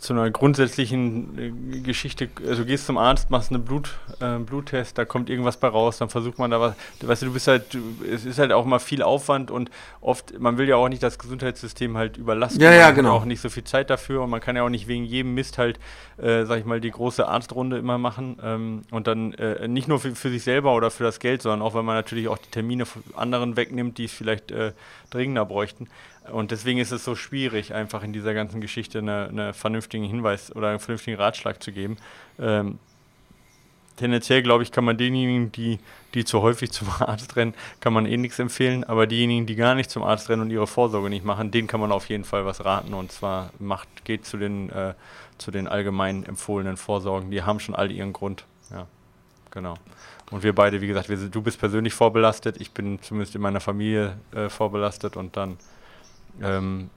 zu einer grundsätzlichen äh, Geschichte, also gehst zum Arzt, machst eine Blut, äh, Bluttest, da kommt irgendwas bei raus, dann versucht man da was, weißt du, du bist halt, du, es ist halt auch mal viel Aufwand und oft, man will ja auch nicht das Gesundheitssystem halt überlasten. Ja, ja, genau. auch nicht so viel Zeit dafür und man kann ja auch nicht wegen jedem Mist halt, äh, sag ich mal, die große Arztrunde immer machen ähm, und dann äh, nicht nur für, für, sich selber oder für das Geld, sondern auch, weil man natürlich auch die Termine von anderen wegnimmt, die es vielleicht äh, dringender bräuchten. Und deswegen ist es so schwierig, einfach in dieser ganzen Geschichte einen eine vernünftigen Hinweis oder einen vernünftigen Ratschlag zu geben. Ähm, tendenziell, glaube ich, kann man denjenigen, die, die zu häufig zum Arzt rennen, kann man eh nichts empfehlen. Aber diejenigen, die gar nicht zum Arzt rennen und ihre Vorsorge nicht machen, denen kann man auf jeden Fall was raten. Und zwar macht, geht zu den, äh, zu den allgemein empfohlenen Vorsorgen. Die haben schon alle ihren Grund. Ja, genau. Und wir beide, wie gesagt, wir, du bist persönlich vorbelastet, ich bin zumindest in meiner Familie äh, vorbelastet und dann ähm,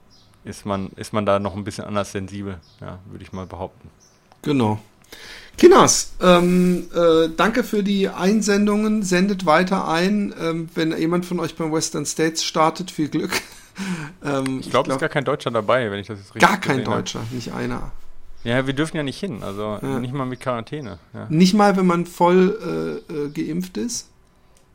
ist, man, ist man da noch ein bisschen anders sensibel, ja, würde ich mal behaupten. Genau. Kinas, ähm, äh, danke für die Einsendungen. Sendet weiter ein. Ähm, wenn jemand von euch beim Western States startet, viel Glück. ähm, ich glaube, es ist gar kein Deutscher dabei, wenn ich das jetzt richtig Gar kein Deutscher, habe. nicht einer. Ja, wir dürfen ja nicht hin, also ja. nicht mal mit Quarantäne. Ja. Nicht mal, wenn man voll äh, äh, geimpft ist?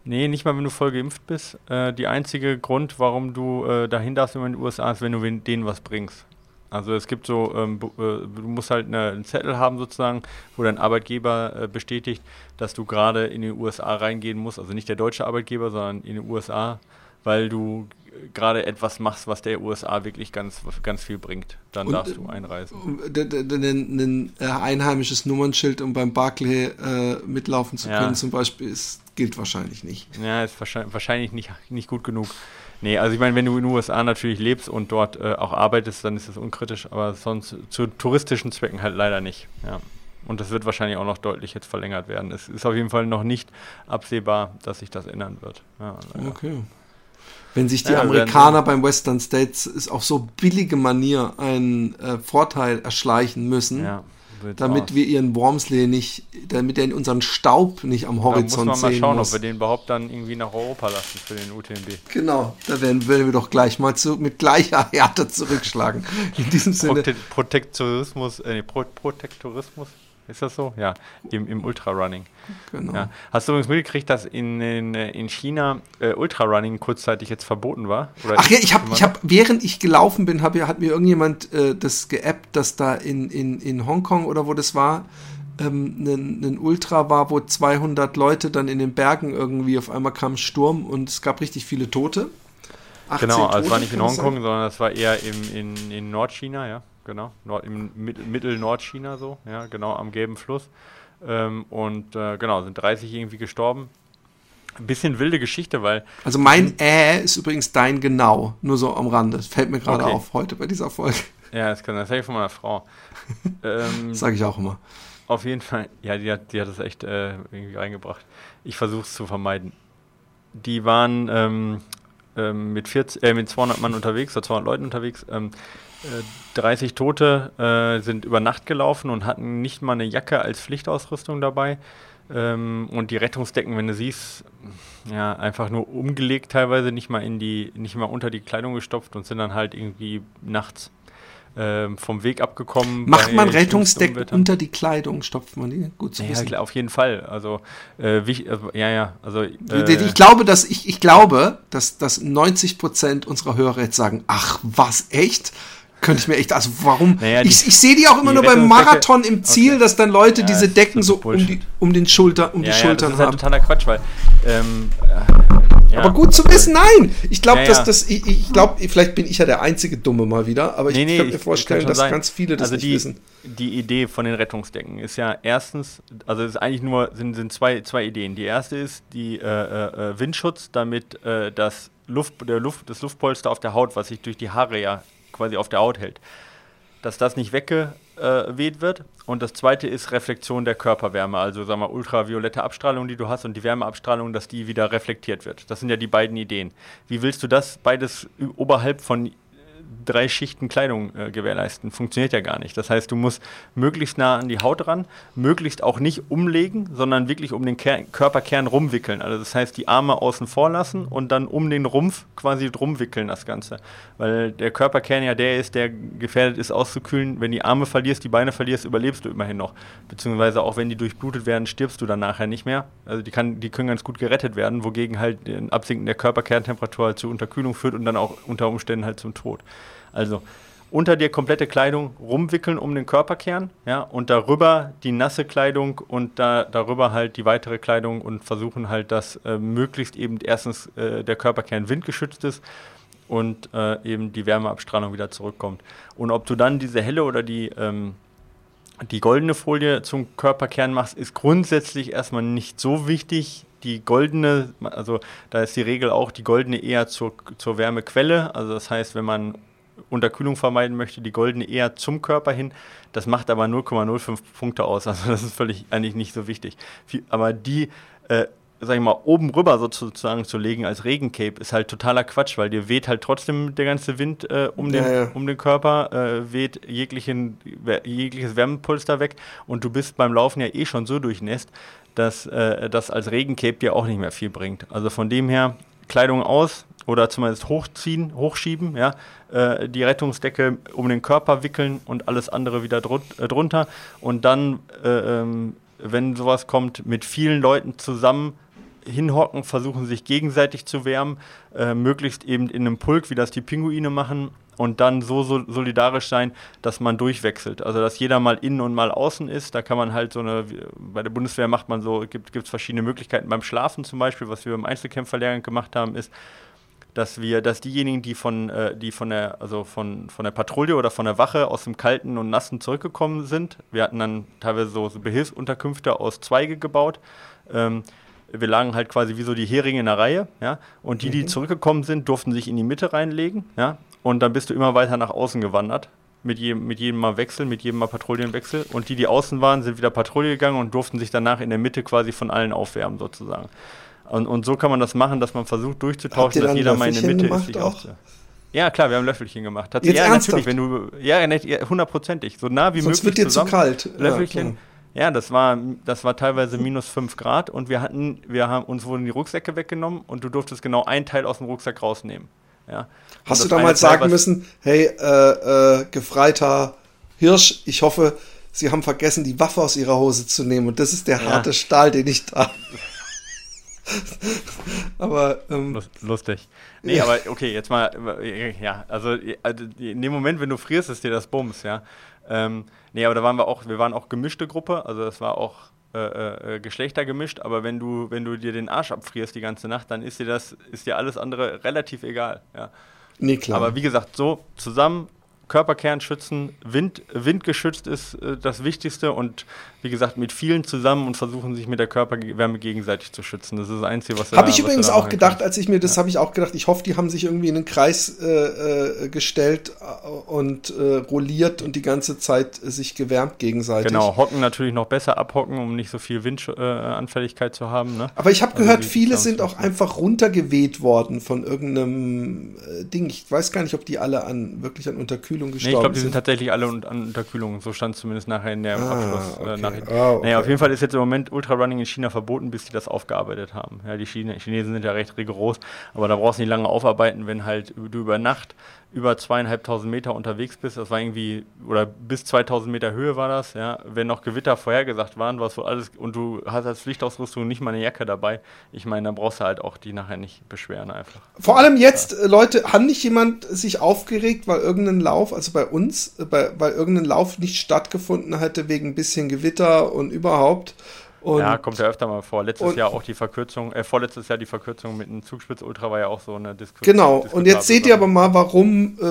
Nee, nicht mal, wenn du voll geimpft bist. Äh, die einzige Grund, warum du äh, dahin darfst in den USA, ist, wenn du denen was bringst. Also es gibt so, ähm, äh, du musst halt eine, einen Zettel haben sozusagen, wo dein Arbeitgeber äh, bestätigt, dass du gerade in die USA reingehen musst. Also nicht der deutsche Arbeitgeber, sondern in die USA, weil du gerade etwas machst, was der USA wirklich ganz, ganz viel bringt. Dann und, darfst du einreisen. Ein äh, einheimisches Nummernschild, um beim Barclay äh, mitlaufen zu können, ja. zum Beispiel, ist gilt wahrscheinlich nicht. Ja, ist wahrscheinlich, nicht, nicht gut genug. Nee, also ich meine, wenn du in den USA natürlich lebst und dort äh, auch arbeitest, dann ist das unkritisch, aber sonst zu touristischen Zwecken halt leider nicht. Ja. Und das wird wahrscheinlich auch noch deutlich jetzt verlängert werden. Es ist auf jeden Fall noch nicht absehbar, dass sich das ändern wird. Ja, okay. Wenn sich die ja, Amerikaner beim Western States auf so billige Manier einen äh, Vorteil erschleichen müssen, ja damit aus. wir ihren Wormsley nicht, damit er in unseren Staub nicht am Horizont sehen muss. Da muss man mal schauen, muss. ob wir den überhaupt dann irgendwie nach Europa lassen für den UTMB. Genau, da werden, werden wir doch gleich mal zu, mit gleicher Härte zurückschlagen. In diesem Sinne. Prote Protektorismus, äh, Pro Protektorismus ist das so? Ja, im, im Ultrarunning. Genau. Ja. Hast du übrigens mitgekriegt, dass in, in, in China äh, Ultrarunning kurzzeitig jetzt verboten war? Oder Ach ja, ich habe, ich hab, während ich gelaufen bin, hab, hat mir irgendjemand äh, das geappt, dass da in, in, in Hongkong oder wo das war, ähm, ein, ein Ultra war, wo 200 Leute dann in den Bergen irgendwie auf einmal kam Sturm und es gab richtig viele Tote. Genau, also es war nicht in Hongkong, sondern es war eher im, in, in Nordchina, ja genau. Nord, Im Mittel-Nordchina so, ja, genau, am gelben Fluss. Ähm, und äh, genau, sind 30 irgendwie gestorben. Ein bisschen wilde Geschichte, weil. Also mein Äh ist übrigens dein Genau, nur so am Rande. Das fällt mir gerade okay. auf heute bei dieser Folge. Ja, das kann das sage ich von meiner Frau. ähm, sage ich auch immer. Auf jeden Fall. Ja, die hat, die hat das echt äh, irgendwie reingebracht. Ich versuche es zu vermeiden. Die waren ähm, ähm, mit, 40, äh, mit 200 Mann unterwegs, oder 200 Leuten unterwegs. Ähm, 30 äh, Tote äh, sind über Nacht gelaufen und hatten nicht mal eine Jacke als Pflichtausrüstung dabei. Ähm, und die Rettungsdecken, wenn du siehst, ja, einfach nur umgelegt teilweise, nicht mal in die, nicht mal unter die Kleidung gestopft und sind dann halt irgendwie nachts ähm, vom Weg abgekommen. Macht man Rettungsdecken unter die Kleidung, stopft man die? Gut zu ja, wissen. Ja, auf jeden Fall. Also, äh, wie, also ja, ja. Also, äh, ich glaube, dass ich, ich glaube, dass, dass 90 Prozent unserer Hörer jetzt sagen, ach, was, echt? Könnte ich mir echt, also warum? Naja, die, ich, ich sehe die auch immer die nur beim Marathon im Ziel, okay. dass dann Leute ja, diese Decken so um die, um den Schulter, um ja, die ja, Schultern das ist haben. Halt totaler Quatsch, weil. Ähm, aber gut zu wissen, nein. Ich glaube, dass das, ich, ich glaube, vielleicht bin ich ja der einzige Dumme mal wieder, aber ich nee, nee, kann mir vorstellen, dass sein. ganz viele das also nicht die, wissen. Die Idee von den Rettungsdecken ist ja erstens, also es ist eigentlich nur, sind, sind zwei, zwei Ideen. Die erste ist die äh, äh, äh Windschutz, damit äh, das Luft, der Luft, das Luftpolster auf der Haut, was sich durch die Haare ja quasi auf der Haut hält. Dass das nicht weggeweht wird. Und das zweite ist Reflexion der Körperwärme, also sagen wir ultraviolette Abstrahlung, die du hast und die Wärmeabstrahlung, dass die wieder reflektiert wird. Das sind ja die beiden Ideen. Wie willst du das beides oberhalb von drei Schichten Kleidung äh, gewährleisten. Funktioniert ja gar nicht. Das heißt, du musst möglichst nah an die Haut ran, möglichst auch nicht umlegen, sondern wirklich um den Ker Körperkern rumwickeln. Also das heißt, die Arme außen vor lassen und dann um den Rumpf quasi drum wickeln das Ganze. Weil der Körperkern ja der ist, der gefährdet ist auszukühlen. Wenn die Arme verlierst, die Beine verlierst, überlebst du immerhin noch. Beziehungsweise auch wenn die durchblutet werden, stirbst du dann nachher nicht mehr. Also die, kann, die können ganz gut gerettet werden, wogegen halt ein Absinken der Körperkerntemperatur halt zu Unterkühlung führt und dann auch unter Umständen halt zum Tod. Also unter dir komplette Kleidung rumwickeln um den Körperkern, ja, und darüber die nasse Kleidung und da, darüber halt die weitere Kleidung und versuchen halt, dass äh, möglichst eben erstens äh, der Körperkern windgeschützt ist und äh, eben die Wärmeabstrahlung wieder zurückkommt. Und ob du dann diese helle oder die, ähm, die goldene Folie zum Körperkern machst, ist grundsätzlich erstmal nicht so wichtig. Die goldene, also da ist die Regel auch die goldene eher zur, zur Wärmequelle. Also das heißt, wenn man Unterkühlung vermeiden möchte, die goldene eher zum Körper hin. Das macht aber 0,05 Punkte aus. Also das ist völlig eigentlich nicht so wichtig. Aber die, äh, sag ich mal, oben rüber sozusagen zu legen als Regencape ist halt totaler Quatsch, weil dir weht halt trotzdem der ganze Wind äh, um, den, ja. um den Körper, äh, weht jeglichen, jegliches Wärmepolster weg und du bist beim Laufen ja eh schon so durchnässt, dass äh, das als Regencape dir auch nicht mehr viel bringt. Also von dem her Kleidung aus, oder zumindest hochziehen, hochschieben, ja, äh, die Rettungsdecke um den Körper wickeln und alles andere wieder drun äh, drunter und dann, äh, ähm, wenn sowas kommt, mit vielen Leuten zusammen hinhocken, versuchen sich gegenseitig zu wärmen, äh, möglichst eben in einem Pulk, wie das die Pinguine machen, und dann so, so, solidarisch sein, dass man durchwechselt. Also dass jeder mal innen und mal außen ist. Da kann man halt so eine, bei der Bundeswehr macht man so, gibt es verschiedene Möglichkeiten beim Schlafen zum Beispiel, was wir im Einzelkämpferlehrgang gemacht haben, ist, dass wir, dass diejenigen, die von, äh, die von der, also von, von der Patrouille oder von der Wache aus dem Kalten und Nassen zurückgekommen sind, wir hatten dann teilweise so, so Behilfsunterkünfte aus Zweige gebaut. Ähm, wir lagen halt quasi wie so die Heringe in der Reihe, ja. Und die, die mhm. zurückgekommen sind, durften sich in die Mitte reinlegen, ja. Und dann bist du immer weiter nach außen gewandert. Mit jedem, mit jedem Mal Wechsel, mit jedem Mal Patrouillenwechsel. Und die, die außen waren, sind wieder Patrouille gegangen und durften sich danach in der Mitte quasi von allen aufwärmen, sozusagen. Und, und so kann man das machen, dass man versucht durchzutauschen, dass jeder mal in der Mitte ist. Sich auch? Ja, klar, wir haben Löffelchen gemacht. Jetzt ja, ernsthaft? natürlich, wenn du, ja, hundertprozentig, so nah wie Sonst möglich. wird dir zusammen. zu kalt. Löffelchen. Ja, ja, das war, das war teilweise minus 5 Grad und wir hatten, wir haben, uns wurden die Rucksäcke weggenommen und du durftest genau ein Teil aus dem Rucksack rausnehmen. Ja. Hast du damals Teil, sagen müssen, hey, äh, äh, gefreiter Hirsch, ich hoffe, Sie haben vergessen, die Waffe aus Ihrer Hose zu nehmen und das ist der ja. harte Stahl, den ich da. aber ähm, lustig. Nee, ja. aber okay, jetzt mal, ja, also in dem Moment, wenn du frierst, ist dir das Bums, ja. Ähm, nee, aber da waren wir auch, wir waren auch gemischte Gruppe, also das war auch äh, äh, Geschlechter gemischt, aber wenn du, wenn du dir den Arsch abfrierst die ganze Nacht, dann ist dir das, ist dir alles andere relativ egal, ja. Nee, klar. Aber wie gesagt, so zusammen Körperkern schützen. Wind, windgeschützt ist äh, das Wichtigste und wie gesagt, mit vielen zusammen und versuchen sich mit der Körperwärme gegenseitig zu schützen. Das ist das Einzige, was Habe ich übrigens auch gedacht, kann. als ich mir das ja. habe ich auch gedacht, ich hoffe, die haben sich irgendwie in den Kreis äh, äh gestellt äh, und äh, rolliert und die ganze Zeit sich gewärmt gegenseitig. Genau, hocken natürlich noch besser abhocken, um nicht so viel Windanfälligkeit zu haben. Ne? Aber ich habe also gehört, viele sind auch einfach runtergeweht worden von irgendeinem Ding. Ich weiß gar nicht, ob die alle an wirklich an Unterkühlung gestorben nee, ich glaube, die sind tatsächlich alle an Unterkühlung. So stand zumindest nachher in der ah, Abschluss. Okay. Nachricht. Oh, okay. Naja, auf jeden Fall ist jetzt im Moment Ultrarunning in China verboten, bis sie das aufgearbeitet haben. Ja, die Chine Chinesen sind ja recht rigoros, aber da brauchst du nicht lange aufarbeiten, wenn halt du über Nacht über zweieinhalbtausend Meter unterwegs bist, das war irgendwie, oder bis 2000 Meter Höhe war das, ja, wenn noch Gewitter vorhergesagt waren, was wohl alles, und du hast als Pflichtausrüstung nicht mal eine Jacke dabei, ich meine, dann brauchst du halt auch die nachher nicht beschweren einfach. Vor allem jetzt, ja. Äh, Leute, hat nicht jemand sich aufgeregt, weil irgendein Lauf, also bei uns, äh, bei, weil irgendein Lauf nicht stattgefunden hätte wegen ein bisschen Gewitter und überhaupt, und ja, kommt ja öfter mal vor. Letztes Jahr auch die Verkürzung, äh, vorletztes Jahr die Verkürzung mit einem Zugspitz Ultra war ja auch so eine Diskussion. Genau, und jetzt seht ihr aber mal, warum äh,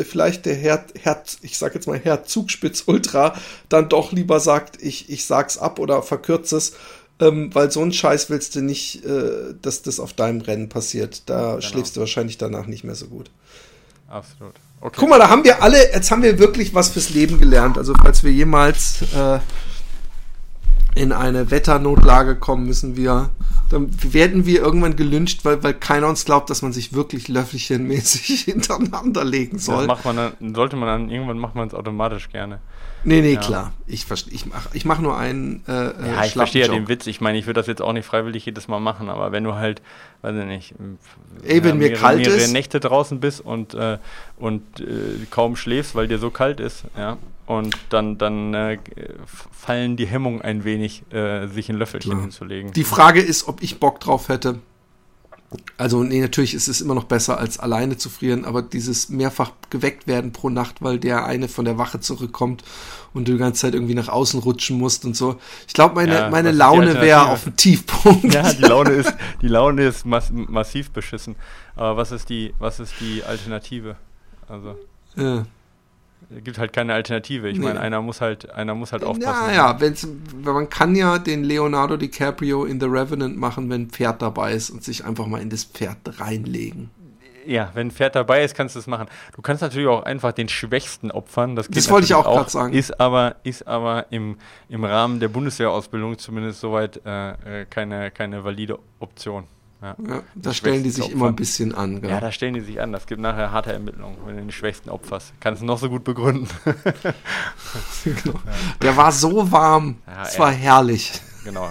äh, vielleicht der Herr, Herr, ich sag jetzt mal Herr Zugspitz Ultra dann doch lieber sagt, ich, ich sag's ab oder verkürze es, ähm, weil so ein Scheiß willst du nicht, äh, dass das auf deinem Rennen passiert. Da genau. schläfst du wahrscheinlich danach nicht mehr so gut. Absolut. Okay. Guck mal, da haben wir alle, jetzt haben wir wirklich was fürs Leben gelernt. Also falls wir jemals äh, in eine Wetternotlage kommen, müssen wir, dann werden wir irgendwann gelünscht, weil, weil keiner uns glaubt, dass man sich wirklich löffelchenmäßig hintereinander legen soll. Das macht man dann, sollte man dann, irgendwann macht man es automatisch gerne. Nee, nee, ja. klar. Ich, ich mache ich mach nur einen. Äh, äh ja, ich verstehe ja den Witz. Ich meine, ich würde das jetzt auch nicht freiwillig jedes Mal machen, aber wenn du halt, weiß ich nicht, Ey, wenn ja, mir mehrere, kalt mehrere ist. Nächte draußen bist und, äh, und äh, kaum schläfst, weil dir so kalt ist, ja, und dann, dann äh, fallen die Hemmungen ein wenig, äh, sich ein Löffelchen Klar. hinzulegen. Die Frage ist, ob ich Bock drauf hätte. Also, nee, natürlich ist es immer noch besser, als alleine zu frieren, aber dieses mehrfach geweckt werden pro Nacht, weil der eine von der Wache zurückkommt und du die ganze Zeit irgendwie nach außen rutschen musst und so. Ich glaube, meine, ja, meine Laune wäre auf dem Tiefpunkt. Ja, die Laune ist, die Laune ist mass massiv beschissen. Aber was ist die, was ist die Alternative? Also. Ja gibt halt keine Alternative. Ich nee. meine, einer muss halt, einer muss halt aufpassen. Ja, ja, wenn's, man kann ja den Leonardo DiCaprio in The Revenant machen, wenn ein Pferd dabei ist und sich einfach mal in das Pferd reinlegen. Ja, wenn ein Pferd dabei ist, kannst du das machen. Du kannst natürlich auch einfach den Schwächsten opfern. Das, das wollte ich auch gerade sagen. Ist aber, ist aber im, im Rahmen der Bundeswehrausbildung zumindest soweit äh, äh keine, keine valide Option. Ja. ja da stellen die sich Opfer. immer ein bisschen an. Gell? Ja, da stellen die sich an. Das gibt nachher harte Ermittlungen, wenn du den Schwächsten opferst. Kannst du noch so gut begründen. genau. Der war so warm. Ja, es war herrlich. Genau.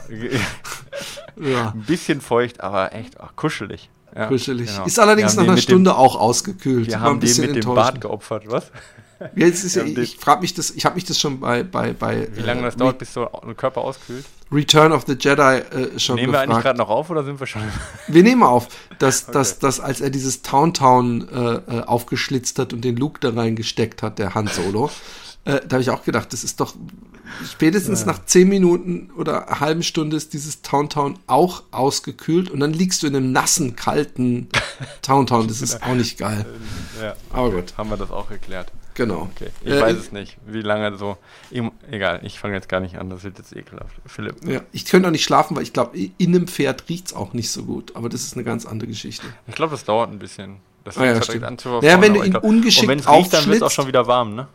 ja. Ein bisschen feucht, aber echt ach, kuschelig. Ja, kuschelig. Genau. Ist allerdings nach einer Stunde dem, auch ausgekühlt. Wir haben den mit dem Bart geopfert, was? Ja, ist, ich frage mich das, ich habe mich das schon bei, bei, bei Wie lange äh, das dauert, bis so ein Körper auskühlt? Return of the Jedi äh, schon Nehmen gefragt. wir eigentlich gerade noch auf oder sind wir schon? Wir nehmen auf, dass, okay. dass, dass als er dieses Town Town äh, äh, aufgeschlitzt hat und den Luke da reingesteckt hat, der Han Solo, äh, da habe ich auch gedacht, das ist doch spätestens ja. nach zehn Minuten oder einer halben Stunde ist dieses Town Town auch ausgekühlt und dann liegst du in einem nassen, kalten Town Town. Das ist auch nicht geil. Ja, Aber gut. Haben wir das auch geklärt. Genau. Okay. Ich äh, weiß es nicht, wie lange so. Egal, ich fange jetzt gar nicht an, das wird jetzt ekelhaft. Philipp. Ja, ich könnte auch nicht schlafen, weil ich glaube, in einem Pferd riecht es auch nicht so gut. Aber das ist eine ganz andere Geschichte. Ich glaube, das dauert ein bisschen. Das ah, ja, direkt an zu ja, wenn du ihn glaub, ungeschickt wenn es riecht, dann wird es auch schon wieder warm, ne?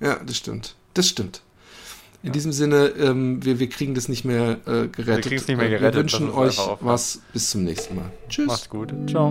Ja, das stimmt. Das stimmt. In ja. diesem Sinne, ähm, wir, wir kriegen das nicht mehr äh, gerettet. Wir kriegen es nicht mehr gerettet. Wir wünschen euch was. Bis zum nächsten Mal. Tschüss. Macht's gut. Ciao.